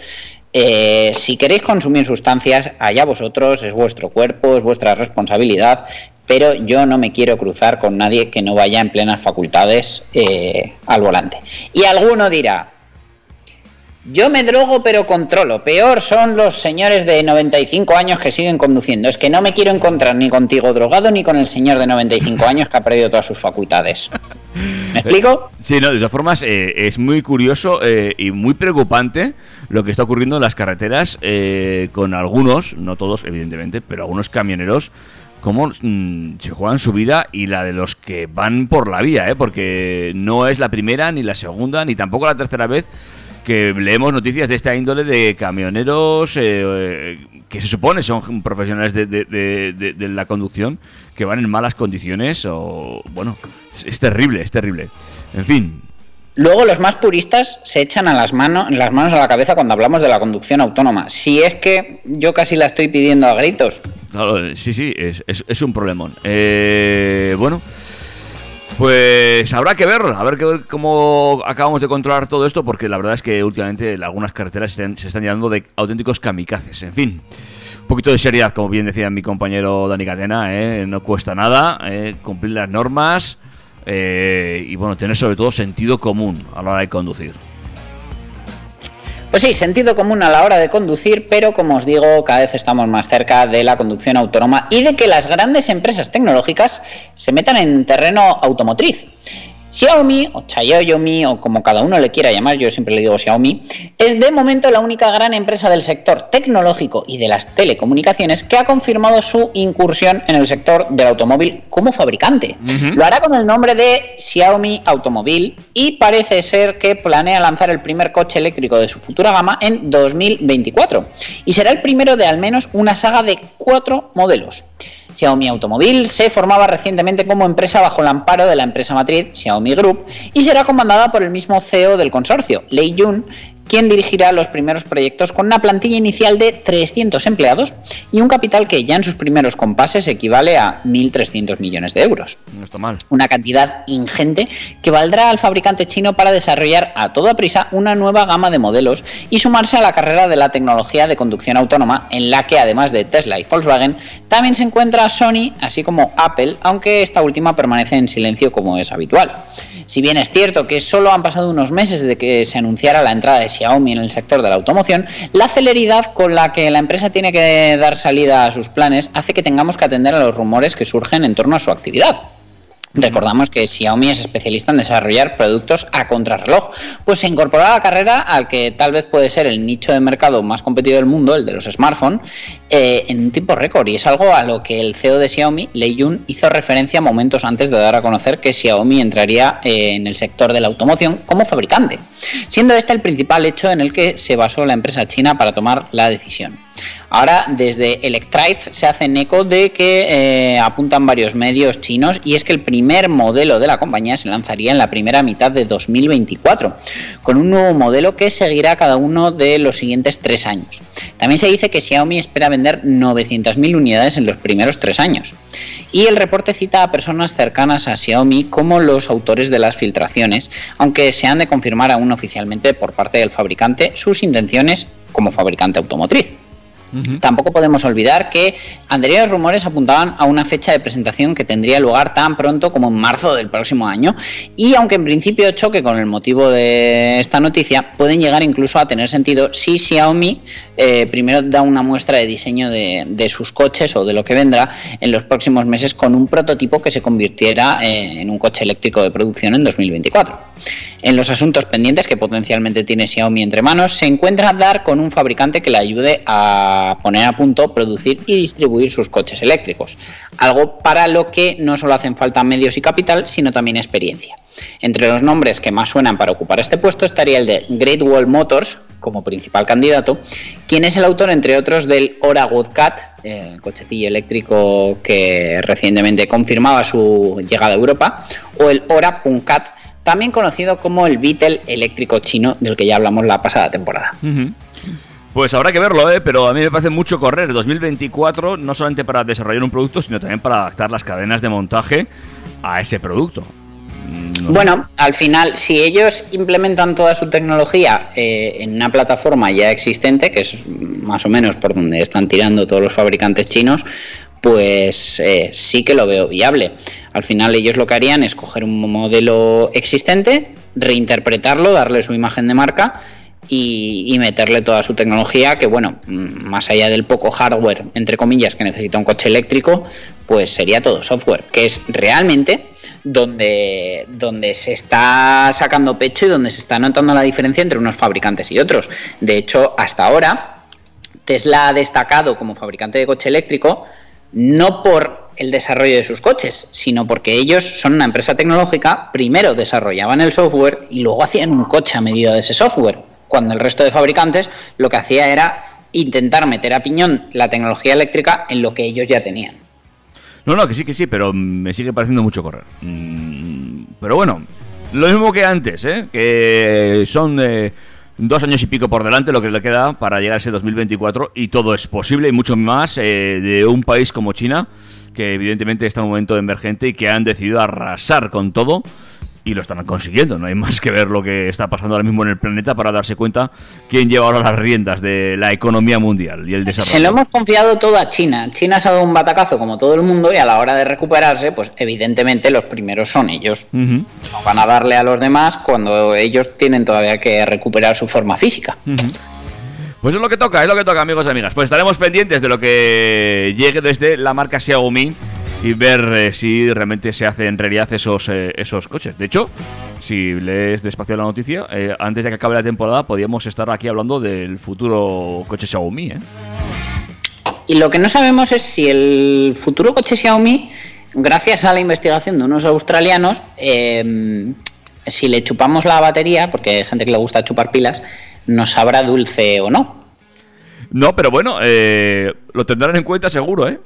Eh, si queréis consumir sustancias, allá vosotros, es vuestro cuerpo, es vuestra responsabilidad, pero yo no me quiero cruzar con nadie que no vaya en plenas facultades eh, al volante. Y alguno dirá, yo me drogo pero controlo, peor son los señores de 95 años que siguen conduciendo, es que no me quiero encontrar ni contigo drogado ni con el señor de 95 años que ha perdido todas sus facultades. ¿Me explico? Sí, no, de todas formas, eh, es muy curioso eh, y muy preocupante lo que está ocurriendo en las carreteras eh, con algunos, no todos, evidentemente, pero algunos camioneros, cómo mm, se juegan su vida y la de los que van por la vía, ¿eh? porque no es la primera, ni la segunda, ni tampoco la tercera vez que leemos noticias de esta índole de camioneros eh, eh, que se supone son profesionales de, de- de- de- de la conducción que van en malas condiciones o bueno es, es terrible es terrible en fin Luego los más puristas se echan a las, manos, las manos a la cabeza cuando hablamos de la conducción autónoma. Si es que yo casi la estoy pidiendo a gritos. claro, sí sí es, es- es un problemón Eh, bueno pues habrá que ver, a ver, que cómo acabamos de controlar todo esto, porque la verdad es que últimamente algunas carreteras se están, se llenando de auténticos kamikazes. En fin, un poquito de seriedad, como bien decía mi compañero Dani Catena, ¿eh? no cuesta nada eh, cumplir las normas eh, y bueno, tener sobre todo sentido común a la hora de conducir. Pues sí, sentido común a la hora de conducir, pero como os digo, cada vez estamos más cerca de la conducción autónoma y de que las grandes empresas tecnológicas se metan en terreno automotriz. Xiaomi, o Xiaomi, o como cada uno le quiera llamar, yo siempre le digo Xiaomi, es de momento la única gran empresa del sector tecnológico y de las telecomunicaciones que ha confirmado su incursión en el sector del automóvil como fabricante. Lo hará con el nombre de Xiaomi Automóvil y parece ser que planea lanzar el primer coche eléctrico de su futura gama en 2024 y será el primero de al menos una saga de cuatro modelos. Xiaomi Automóvil se formaba recientemente como empresa bajo el amparo de la empresa matriz Xiaomi Group y será comandada por el mismo CEO del consorcio, Lei Jun, quien dirigirá los primeros proyectos con una plantilla inicial de 300 empleados y un capital que ya en sus primeros compases equivale a 1.300 millones de euros. No está mal. Una cantidad ingente que valdrá al fabricante chino para desarrollar a toda prisa una nueva gama de modelos y sumarse a la carrera de la tecnología de conducción autónoma en la que además de Tesla y Volkswagen también se encuentra Sony así como Apple, aunque esta última permanece en silencio como es habitual. Si bien es cierto que solo han pasado unos meses desde que se anunciara la entrada de Xiaomi en el sector de la automoción, la celeridad con la que la empresa tiene que dar salida a sus planes hace que tengamos que atender a los rumores que surgen en torno a su actividad. Recordamos que Xiaomi es especialista en desarrollar productos a contrarreloj, pues se incorporó a la carrera al que tal vez puede ser el nicho de mercado más competitivo del mundo, el de los smartphones, eh, en un tiempo récord. Y es algo a lo que el CEO de Xiaomi, Lei Jun, hizo referencia momentos antes de dar a conocer que Xiaomi entraría eh, en el sector de la automoción como fabricante, siendo este el principal hecho en el que se basó la empresa china para tomar la decisión. Ahora, desde Electrive se hacen eco de que eh, apuntan varios medios chinos y es que el primer modelo de la compañía se lanzaría en la primera mitad de 2024, con un nuevo modelo que seguirá cada uno de los siguientes tres años. También se dice que Xiaomi espera vender 900.000 unidades en los primeros tres años. Y el reporte cita a personas cercanas a Xiaomi como los autores de las filtraciones, aunque se han de confirmar aún oficialmente por parte del fabricante sus intenciones como fabricante automotriz. Tampoco podemos olvidar que anteriores rumores apuntaban a una fecha de presentación que tendría lugar tan pronto como en marzo del próximo año y aunque en principio choque con el motivo de esta noticia, pueden llegar incluso a tener sentido si Xiaomi eh, primero da una muestra de diseño de, de, sus coches o de lo que vendrá en los próximos meses con un prototipo que se convirtiera eh, en un coche eléctrico de producción en 2024. En los asuntos pendientes que potencialmente tiene Xiaomi entre manos se encuentra dar con un fabricante que le ayude a poner a punto, producir y distribuir sus coches eléctricos, algo para lo que no solo hacen falta medios y capital, sino también experiencia. Entre los nombres que más suenan para ocupar este puesto estaría el de Great Wall Motors como principal candidato, quien es el autor, entre otros, del Ora Godcat, el cochecillo eléctrico que recientemente confirmaba su llegada a Europa, o el Ora Punkat, también conocido como el Beetle eléctrico chino del que ya hablamos la pasada temporada. Pues habrá que verlo, ¿eh? pero a mí me parece mucho correr 2024, no solamente para desarrollar un producto, sino también para adaptar las cadenas de montaje a ese producto. No bueno, al final, si ellos implementan toda su tecnología eh, en una plataforma ya existente, que es más o menos por donde están tirando todos los fabricantes chinos, pues eh, sí que lo veo viable. Al final ellos lo que harían es coger un modelo existente, reinterpretarlo, darle su imagen de marca y, y, meterle toda su tecnología, que bueno, más allá del poco hardware, entre comillas, que necesita un coche eléctrico, pues sería todo software, que es realmente donde, donde se está sacando pecho y donde se está notando la diferencia entre unos fabricantes y otros. De hecho, hasta ahora, Tesla ha destacado como fabricante de coche eléctrico, no por el desarrollo de sus coches, sino porque ellos son una empresa tecnológica, primero desarrollaban el software y luego hacían un coche a medida de ese software cuando el resto de fabricantes lo que hacía era intentar meter a piñón la tecnología eléctrica en lo que ellos ya tenían. No, no, que sí, que sí, pero me sigue pareciendo mucho correr. Mm, pero bueno, lo mismo que antes, ¿eh? que son eh, dos años y pico por delante lo que le queda para llegar a ese 2024 y todo es posible y mucho más eh, de un país como China, que evidentemente está en un momento emergente y que han decidido arrasar con todo y lo están consiguiendo. No hay más que ver lo que está pasando ahora mismo en el planeta para darse cuenta quién lleva ahora las riendas de la economía mundial y el desarrollo. Se lo hemos confiado todo a China. China se ha dado un batacazo como todo el mundo y a la hora de recuperarse, pues evidentemente los primeros son ellos. Uh -huh. No van a darle a los demás cuando ellos tienen todavía que recuperar su forma física. Uh -huh. Pues es lo que toca, es lo que toca, amigos y amigas. Pues estaremos pendientes de lo que llegue desde la marca Xiaomi y ver eh, si realmente se hacen realidad esos, eh, esos coches. De hecho, si lees despacio la noticia, eh, antes de que acabe la temporada podríamos estar aquí hablando del futuro coche Xiaomi. Y lo que no sabemos es si el futuro coche Xiaomi, gracias a la investigación de unos australianos, eh, si le chupamos la batería, porque hay gente que le gusta chupar pilas, nos sabrá dulce o no. No, pero bueno, eh, lo tendrán en cuenta seguro, ¿eh?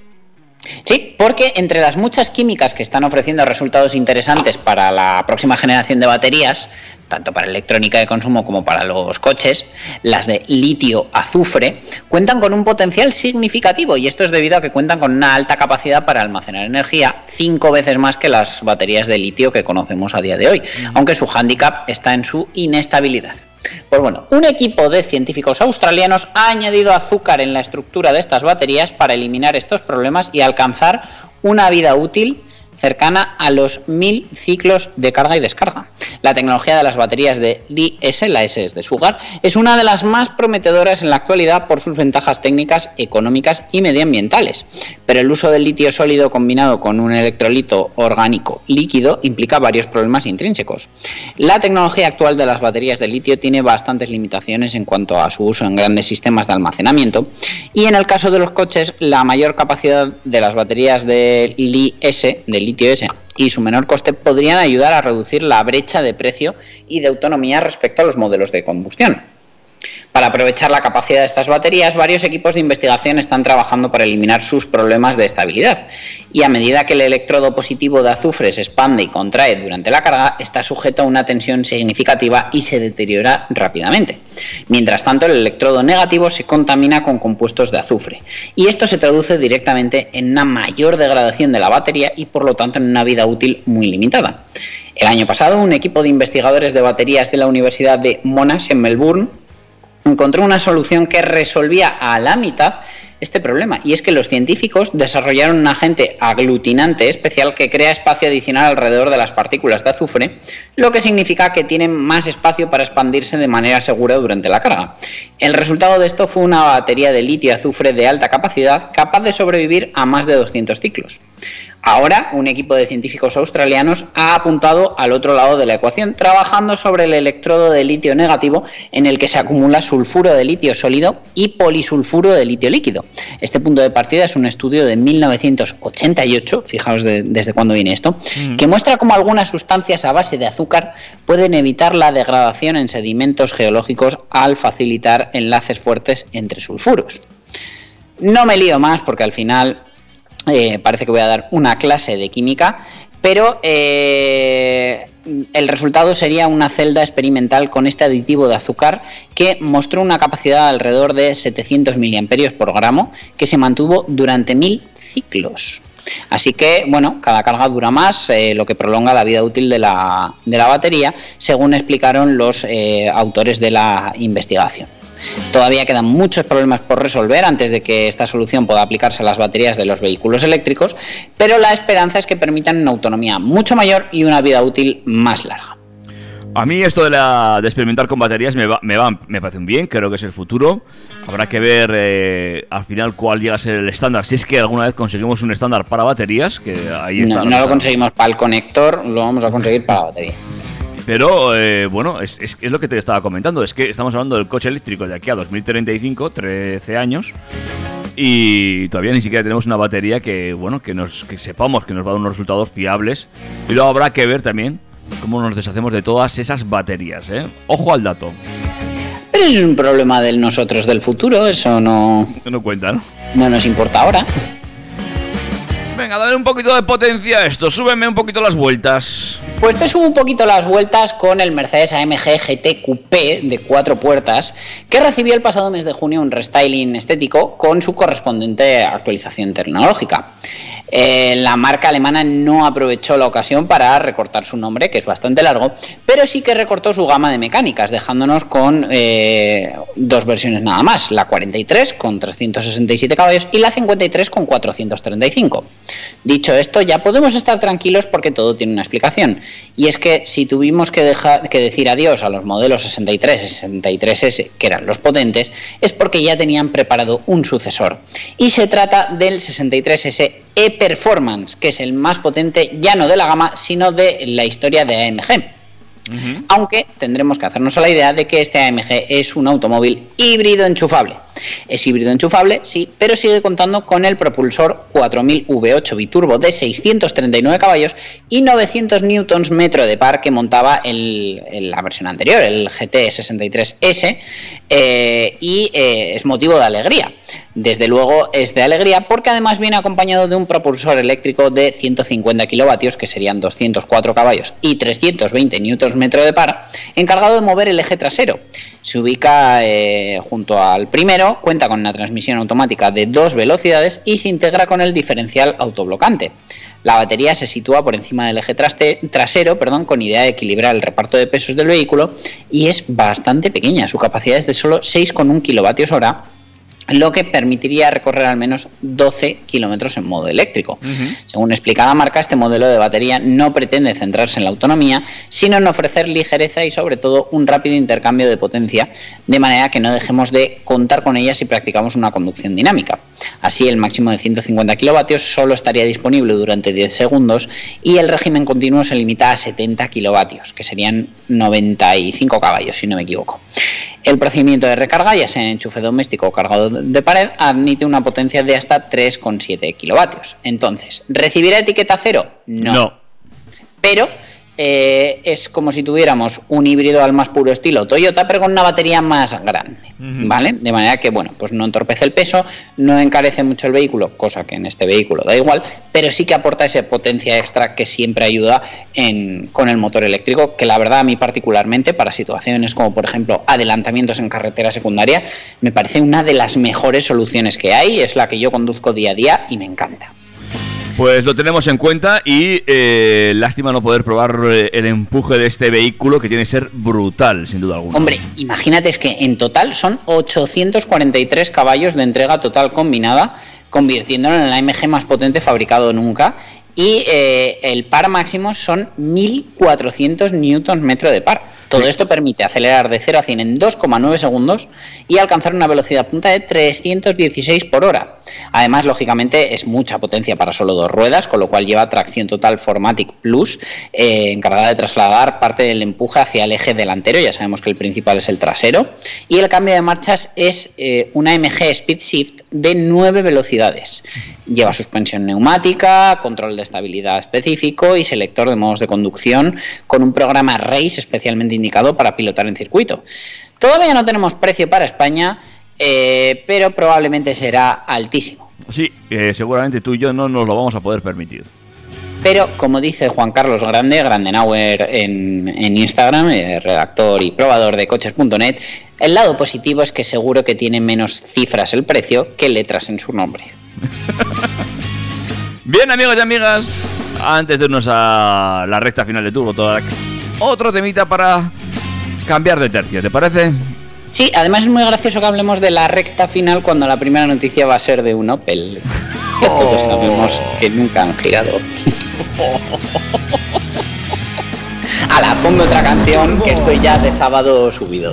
Sí, porque entre las muchas químicas que están ofreciendo resultados interesantes para la próxima generación de baterías, tanto para electrónica de consumo como para los coches, las de litio-azufre cuentan con un potencial significativo y esto es debido a que cuentan con una alta capacidad para almacenar energía, cinco veces más que las baterías de litio que conocemos a día de hoy, aunque su hándicap está en su inestabilidad. Pues bueno, un equipo de científicos australianos ha añadido azúcar en la estructura de estas baterías para eliminar estos problemas y alcanzar una vida útil cercana a los 1000 ciclos de carga y descarga. La tecnología de las baterías de Li-S, la S es de Sugar, es una de las más prometedoras en la actualidad por sus ventajas técnicas, económicas y medioambientales. Pero el uso del litio sólido combinado con un electrolito orgánico líquido implica varios problemas intrínsecos. La tecnología actual de las baterías de litio tiene bastantes limitaciones en cuanto a su uso en grandes sistemas de almacenamiento y en el caso de los coches la mayor capacidad de las baterías de Li-S, de y su menor coste podrían ayudar a reducir la brecha de precio y de autonomía respecto a los modelos de combustión. Para aprovechar la capacidad de estas baterías, varios equipos de investigación están trabajando para eliminar sus problemas de estabilidad. Y a medida que el electrodo positivo de azufre se expande y contrae durante la carga, está sujeto a una tensión significativa y se deteriora rápidamente. Mientras tanto, el electrodo negativo se contamina con compuestos de azufre. Y esto se traduce directamente en una mayor degradación de la batería y por lo tanto en una vida útil muy limitada. El año pasado, un equipo de investigadores de baterías de la Universidad de Monash en Melbourne encontró una solución que resolvía a la mitad este problema. Y es que los científicos desarrollaron un agente aglutinante especial que crea espacio adicional alrededor de las partículas de azufre, lo que significa que tienen más espacio para expandirse de manera segura durante la carga. El resultado de esto fue una batería de litio-azufre de alta capacidad capaz de sobrevivir a más de 200 ciclos. Ahora, un equipo de científicos australianos ha apuntado al otro lado de la ecuación, trabajando sobre el electrodo de litio negativo en el que se acumula sulfuro de litio sólido y polisulfuro de litio líquido. Este punto de partida es un estudio de 1988, fijaos de- desde cuándo viene esto, que muestra cómo algunas sustancias a base de azúcar pueden evitar la degradación en sedimentos geológicos al facilitar enlaces fuertes entre sulfuros. No me lío más porque al final eh, parece que voy a dar una clase de química, pero eh, el resultado sería una celda experimental con este aditivo de azúcar que mostró una capacidad de alrededor de 700 miliamperios por gramo que se mantuvo durante mil ciclos. Así que, bueno, cada carga dura más, eh, lo que prolonga la vida útil de la, de la batería, según explicaron los autores de la investigación. Todavía quedan muchos problemas por resolver antes de que esta solución pueda aplicarse a las baterías de los vehículos eléctricos, pero la esperanza es que permitan una autonomía mucho mayor y una vida útil más larga. A mí esto de, la, de experimentar con baterías me, va, me, va- me parece un bien, creo que es el futuro. Habrá que ver eh, al final cuál llega a ser el estándar. Si es que alguna vez conseguimos un estándar para baterías, que ahí está. No, no lo conseguimos para el conector, lo vamos a conseguir para la batería. Pero eh, bueno, es, es- es lo que te estaba comentando. Es que estamos hablando del coche eléctrico de aquí a 2035, 13 años. Y todavía ni siquiera tenemos una batería que, bueno, que, nos, que sepamos que nos va a dar unos resultados fiables. Y luego habrá que ver también cómo nos deshacemos de todas esas baterías, ¿eh? Ojo al dato. Pero eso es un problema de nosotros del futuro, eso no, No cuenta, ¿no? no nos importa ahora. Venga, dale un poquito de potencia a esto. Súbeme un poquito las vueltas. Pues te subo un poquito las vueltas con el Mercedes AMG GT Coupé de cuatro puertas, que recibió el pasado mes de junio un restyling estético con su correspondiente actualización tecnológica. Eh, la marca alemana no aprovechó la ocasión para recortar su nombre, que es bastante largo, pero sí que recortó su gama de mecánicas, dejándonos con eh, dos versiones nada más, la 43 con 367 caballos y la 53 con 435. Dicho esto, ya podemos estar tranquilos porque todo tiene una explicación. Y es que si tuvimos que, dejar, que decir adiós a los modelos 63 y 63S, que eran los potentes, es porque ya tenían preparado un sucesor. Y se trata del 63S E Performance, que es el más potente ya no de la gama, sino de la historia de AMG. Aunque tendremos que hacernos a la idea de que este AMG es un automóvil híbrido enchufable. Es híbrido enchufable, sí, pero sigue contando con el propulsor 4000 V8 biturbo de 639 caballos y 900 newtons metro de par que montaba el- el- la versión anterior, el GT63S, eh, y eh, es motivo de alegría. Desde luego es de alegría porque además viene acompañado de un propulsor eléctrico de 150 kilovatios, que serían 204 caballos y 320 newtons metro de par, encargado de mover el eje trasero. Se ubica eh, junto al primero, cuenta con una transmisión automática de dos velocidades y se integra con el diferencial autoblocante. La batería se sitúa por encima del eje traste- trasero, perdón, con idea de equilibrar el reparto de pesos del vehículo y es bastante pequeña. Su capacidad es de solo 6,1 kilovatios hora lo que permitiría recorrer al menos 12 kilómetros en modo eléctrico. Según explica la marca, este modelo de batería no pretende centrarse en la autonomía, sino en ofrecer ligereza y sobre todo un rápido intercambio de potencia, de manera que no dejemos de contar con ella si practicamos una conducción dinámica. Así, el máximo de 150 kilovatios solo estaría disponible durante 10 segundos y el régimen continuo se limita a 70 kilovatios, que serían 95 caballos, si no me equivoco. El procedimiento de recarga, ya sea en enchufe doméstico o cargado de pared, admite una potencia de hasta 3,7 kilovatios. Entonces, ¿recibirá etiqueta cero? No. Pero eh, es como si tuviéramos un híbrido al más puro estilo Toyota, pero con una batería más grande. ¿Vale? De manera que, bueno, pues no entorpece el peso, no encarece mucho el vehículo, cosa que en este vehículo da igual, pero sí que aporta esa potencia extra que siempre ayuda en- con el motor eléctrico, que la verdad a mí particularmente, para situaciones como por ejemplo adelantamientos en carretera secundaria, me parece una de las mejores soluciones que hay, es la que yo conduzco día a día y me encanta. Pues lo tenemos en cuenta y eh, lástima no poder probar eh, el empuje de este vehículo que tiene que ser brutal, sin duda alguna. Hombre, imagínate, es que en total son 843 caballos de entrega total combinada, convirtiéndolo en el AMG más potente fabricado nunca. Y eh, el par máximo son 1400 newtons metro de par. Todo esto permite acelerar de 0 a 100 en 2,9 segundos y alcanzar una velocidad punta de 316 por hora. Además, lógicamente, es mucha potencia para solo dos ruedas, con lo cual lleva tracción total Formatic Plus, eh, encargada de trasladar parte del empuje hacia el eje delantero. Ya sabemos que el principal es el trasero. Y el cambio de marchas es eh, una MG Speed Shift de 9 velocidades. Lleva suspensión neumática, control de estabilidad específico y selector de modos de conducción con un programa RACE especialmente indicado para pilotar en circuito. Todavía no tenemos precio para España, eh, pero probablemente será altísimo. Sí, eh, seguramente tú y yo no nos lo vamos a poder permitir. Pero como dice Juan Carlos Grande, Grandenauer en, en Instagram, eh, redactor y probador de coches.net, el lado positivo es que seguro que tiene menos cifras el precio que letras en su nombre. Bien, amigos y amigas, antes de irnos a la recta final de Turbo Track, otro temita para cambiar de tercio, ¿te parece? Sí, además es muy gracioso que hablemos de la recta final cuando la primera noticia va a ser de un Opel. Que todos sabemos que nunca han girado. A la pongo otra canción que estoy ya de sábado subido.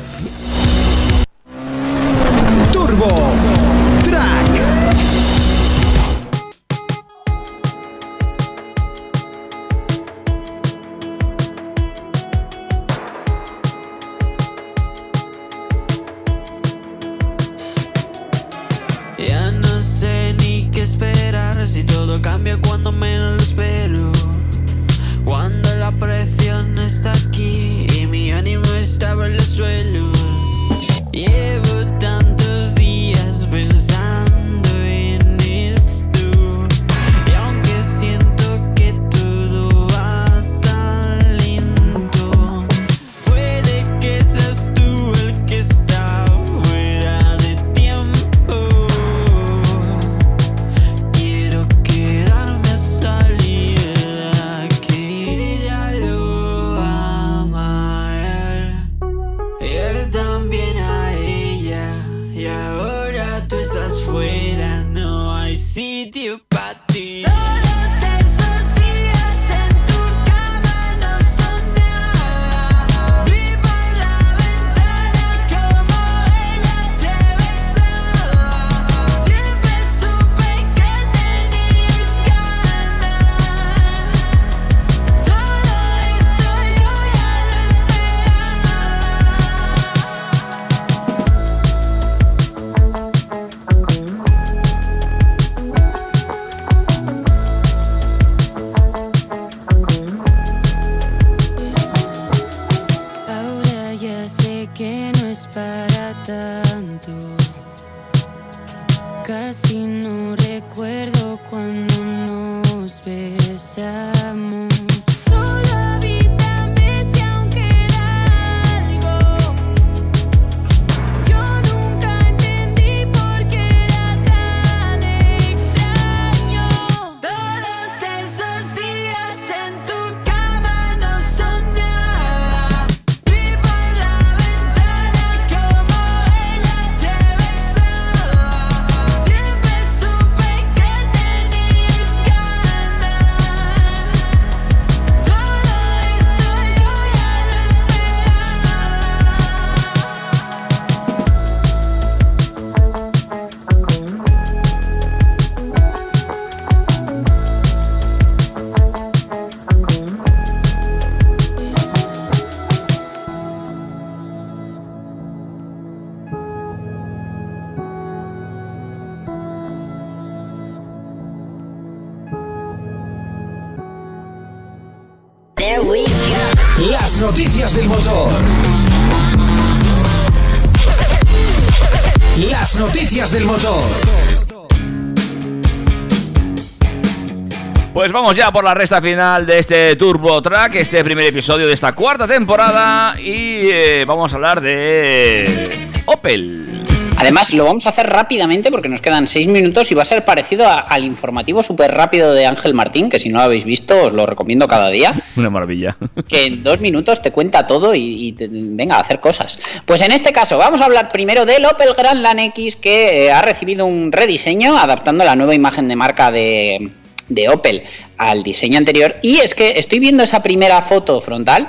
Vamos ya por la resta final de este Turbo Track, este primer episodio de esta cuarta temporada y eh, vamos a hablar de Opel. Además, lo vamos a hacer rápidamente porque nos quedan seis minutos y va a ser parecido a- al informativo súper rápido de Ángel Martín, que si no lo habéis visto os lo recomiendo cada día. Una maravilla. que en dos minutos te cuenta todo y, y te- venga a hacer cosas. Pues en este caso vamos a hablar primero del Opel Grandland X que eh, ha recibido un rediseño adaptando la nueva imagen de marca de, de Opel al diseño anterior. Y es que estoy viendo esa primera foto frontal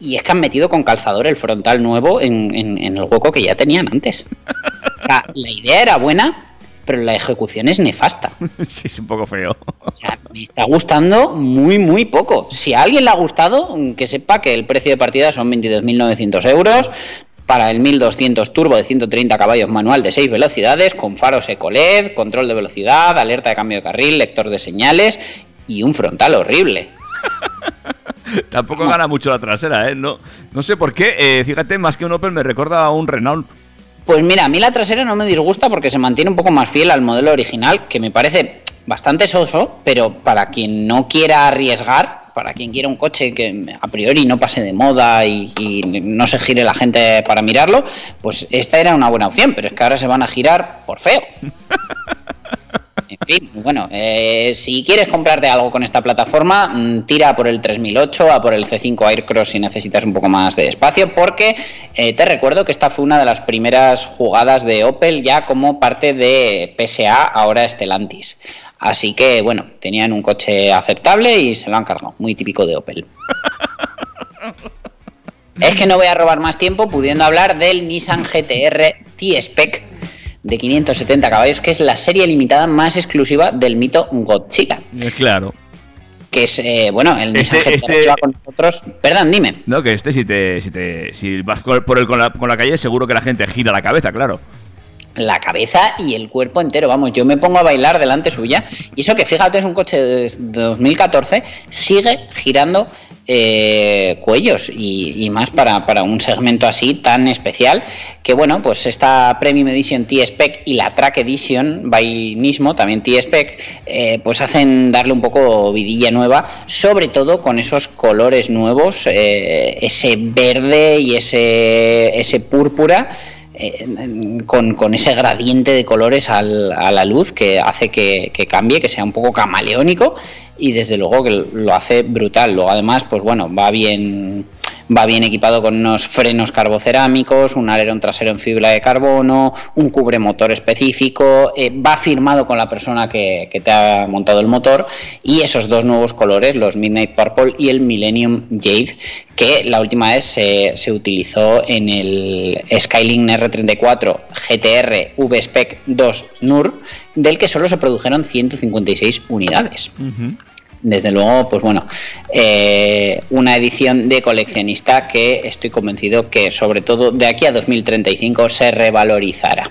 y es que han metido con calzador el frontal nuevo en, en- en el hueco que ya tenían antes. O sea, la idea era buena, pero la ejecución es nefasta. sí, es un poco feo. O sea, me está gustando muy, muy poco. Si a alguien le ha gustado, que sepa que el precio de partida son 22.900 euros. Para el 1200 turbo de 130 caballos manual de 6 velocidades, con faros EcoLED, control de velocidad, alerta de cambio de carril, lector de señales y un frontal horrible. Tampoco gana mucho la trasera, ¿eh? No, no sé por qué. eh, fíjate, más que un Opel me recuerda a un Renault. Pues mira, a mí la trasera no me disgusta porque se mantiene un poco más fiel al modelo original, que me parece bastante soso, pero para quien no quiera arriesgar, para quien quiera un coche que a priori no pase de moda y, y no se gire la gente para mirarlo, pues esta era una buena opción, pero es que ahora se van a girar por feo. En fin, bueno, eh, si quieres comprarte algo con esta plataforma, mm, tira por el 3008, a por el C5 Aircross si necesitas un poco más de espacio, porque eh, te recuerdo que esta fue una de las primeras jugadas de Opel ya como parte de PSA, ahora Stellantis. Así que, bueno, tenían un coche aceptable y se lo han cargado, muy típico de Opel. Es que no voy a robar más tiempo pudiendo hablar del Nissan GTR T-Spec de 570 caballos, que es la serie limitada más exclusiva del mito Godzilla. Eh, Claro. Que es, eh, bueno, el Nissan Este- GTR este- lleva con nosotros. Perdón, dime. No, que este, si te, si te, si vas por por el, con, la, con la calle, seguro que la gente gira la cabeza, claro. La cabeza y el cuerpo entero, vamos, yo me pongo a bailar delante suya. Y eso que fíjate, es un coche de 2014, sigue girando eh, cuellos y, más para, para un segmento así tan especial. Que bueno, pues esta Premium Edition T-Spec y la Track Edition by Nismo, también T-Spec, eh, pues hacen darle un poco vidilla nueva, sobre todo con esos colores nuevos, eh, ese verde y ese, ese púrpura eh, con, ese gradiente de colores a la luz que hace que, que cambie, que sea un poco camaleónico y desde luego que lo hace brutal. Luego además, pues bueno, va bien va bien equipado con unos frenos carbocerámicos, un alerón trasero en fibra de carbono, un cubremotor específico, eh, va firmado con la persona que, te ha montado el motor y esos dos nuevos colores, los Midnight Purple y el Millennium Jade, que la última vez se, utilizó en el Skyline R34 GTR V-Spec 2 NUR, del que solo se produjeron 156 unidades. Desde luego, pues bueno, eh, una edición de coleccionista que estoy convencido que sobre todo de aquí a 2035 se revalorizará.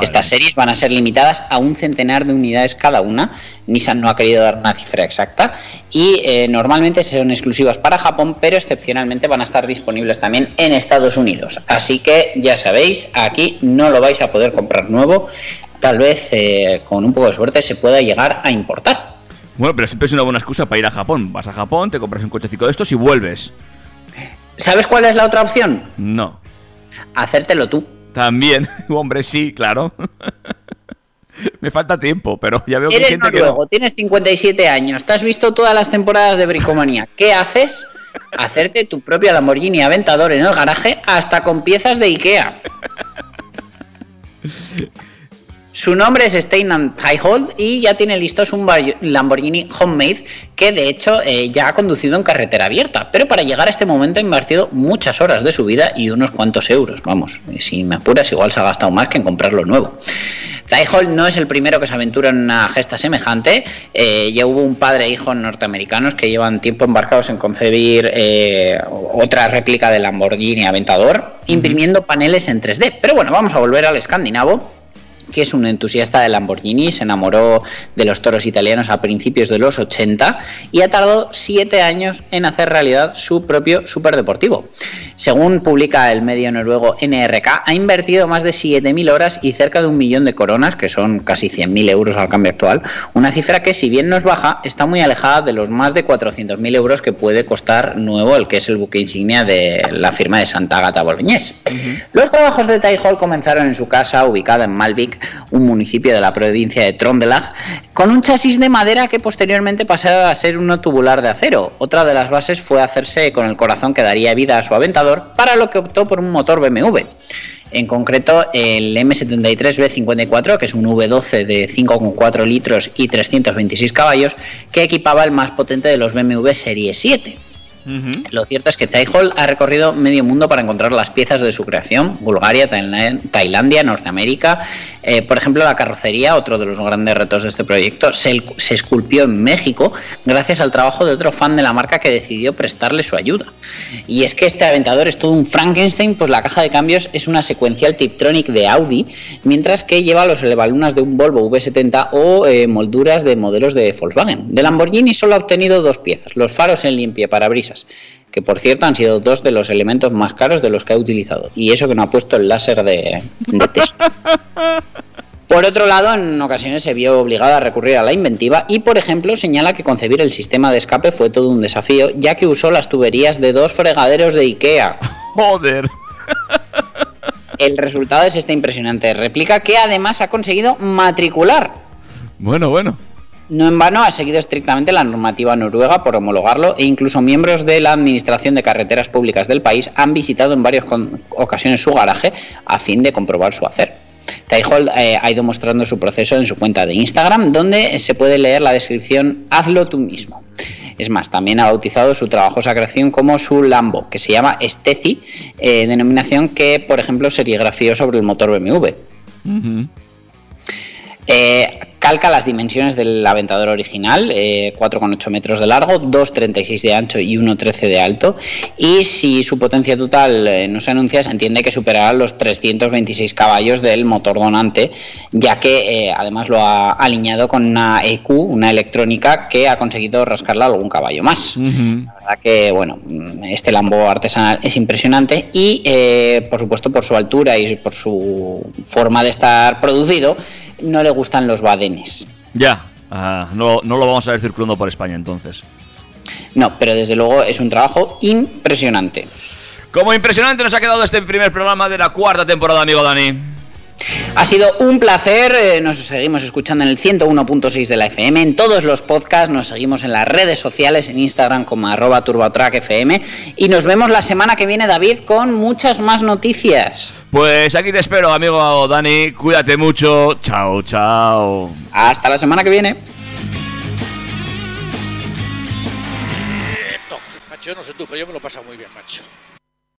Estas series van a ser limitadas a un centenar de unidades cada una. Nissan no ha querido dar una cifra exacta y eh, normalmente son exclusivas para Japón, pero excepcionalmente van a estar disponibles también en Estados Unidos. Así que ya sabéis, aquí no lo vais a poder comprar nuevo. Tal vez eh, con un poco de suerte se pueda llegar a importar. Bueno, pero siempre es una buena excusa para ir a Japón. Vas a Japón, te compras un cochecito de estos y vuelves. ¿Sabes cuál es la otra opción? No. Hacértelo tú. También, hombre, sí, claro. Me falta tiempo, pero ya veo que Eres gente que noruego, no. tienes 57 años, te has visto todas las temporadas de Bricomanía. ¿Qué haces? Hacerte tu propia Lamborghini Aventador en el garaje hasta con piezas de Ikea. Su nombre es Stein Highhold y ya tiene listos un Lamborghini Homemade que de hecho eh, ya ha conducido en carretera abierta, pero para llegar a este momento ha invertido muchas horas de su vida y unos cuantos euros. Vamos, si me apuras igual se ha gastado más que en comprarlo nuevo. Tyhold no es el primero que se aventura en una gesta semejante. eh, ya hubo un padre e hijo norteamericanos que llevan tiempo embarcados en concebir eh, otra réplica del Lamborghini Aventador, imprimiendo paneles en 3D. Pero bueno, vamos a volver al escandinavo que es un entusiasta de Lamborghini, se enamoró de los toros italianos a principios de los 80 y ha tardado siete años en hacer realidad su propio superdeportivo. Según publica el medio noruego NRK, ha invertido más de 7.000 horas y cerca de un millón de coronas, que son casi 100.000 euros al cambio actual, una cifra que si bien no es baja, está muy alejada de los más de 400.000 euros que puede costar nuevo el que es el buque insignia de la firma de Santa Agata Boloñés. Los trabajos de Tai Hall comenzaron en su casa, ubicada en Malvik, un municipio de la provincia de Trøndelag, con un chasis de madera que posteriormente pasaba a ser uno tubular de acero. Otra de las bases fue hacerse con el corazón que daría vida a su aventador, para lo que optó por un motor BMW. En concreto, el M73B54, que es un V12 de 5,4 litros y 326 caballos, que equipaba el más potente de los BMW Serie 7. Lo cierto es que Hall ha recorrido medio mundo para encontrar las piezas de su creación, Bulgaria, Tailandia, Norteamérica. Eh, por ejemplo, la carrocería, otro de los grandes retos de este proyecto, se, esculpió en México gracias al trabajo de otro fan de la marca que decidió prestarle su ayuda. Y es que este aventador es todo un Frankenstein, pues la caja de cambios es una secuencial Tiptronic de Audi, mientras que lleva los elevalunas de un Volvo V70 o eh, molduras de modelos de Volkswagen. De Lamborghini solo ha obtenido dos piezas, los faros en limpia que por cierto han sido dos de los elementos más caros de los que ha utilizado. Y eso que no ha puesto el láser de, de Tesla. Por otro lado, en ocasiones se vio obligado a recurrir a la inventiva y, por ejemplo, señala que concebir el sistema de escape fue todo un desafío, ya que usó las tuberías de dos fregaderos de IKEA. Joder. El resultado es esta impresionante réplica que además ha conseguido matricular. Bueno, bueno. No en vano ha seguido estrictamente la normativa noruega por homologarlo e incluso miembros de la Administración de Carreteras Públicas del país han visitado en varias ocasiones su garaje a fin de comprobar su hacer. Taihol eh, ha ido mostrando su proceso en su cuenta de Instagram, donde se puede leer la descripción Hazlo tú mismo. Es más, también ha bautizado su trabajosa creación como su Lambo, que se llama Steci, eh, denominación que, por ejemplo, serigrafió sobre el motor BMW. Eh, calca las dimensiones del aventador original, eh, 4,8 metros de largo, 2,36 de ancho y 1,13 de alto. Y si su potencia total eh, no se anuncia, se entiende que superará los 326 caballos del motor donante, ya que eh, además lo ha alineado con una EQ, una electrónica, que ha conseguido rascarla algún caballo más. La verdad que, bueno, este Lambo artesanal es impresionante y, por supuesto, por su altura y por su forma de estar producido, no le gustan los badenes. Ya. Ah, no, no lo vamos a ver circulando por España entonces. No, pero desde luego es un trabajo impresionante. Como impresionante nos ha quedado este primer programa de la cuarta temporada, amigo Dani. Ha sido un placer, eh, nos seguimos escuchando en el 101.6 de la FM, en todos los podcasts, nos seguimos en las redes sociales, en Instagram como arroba turbotrackfm y nos vemos la semana que viene, David, con muchas más noticias. Pues aquí te espero, amigo Dani. Cuídate mucho. Chao, chao. Hasta la semana que viene. Macho, yo no sé tú, pero yo me lo he pasado muy bien, macho.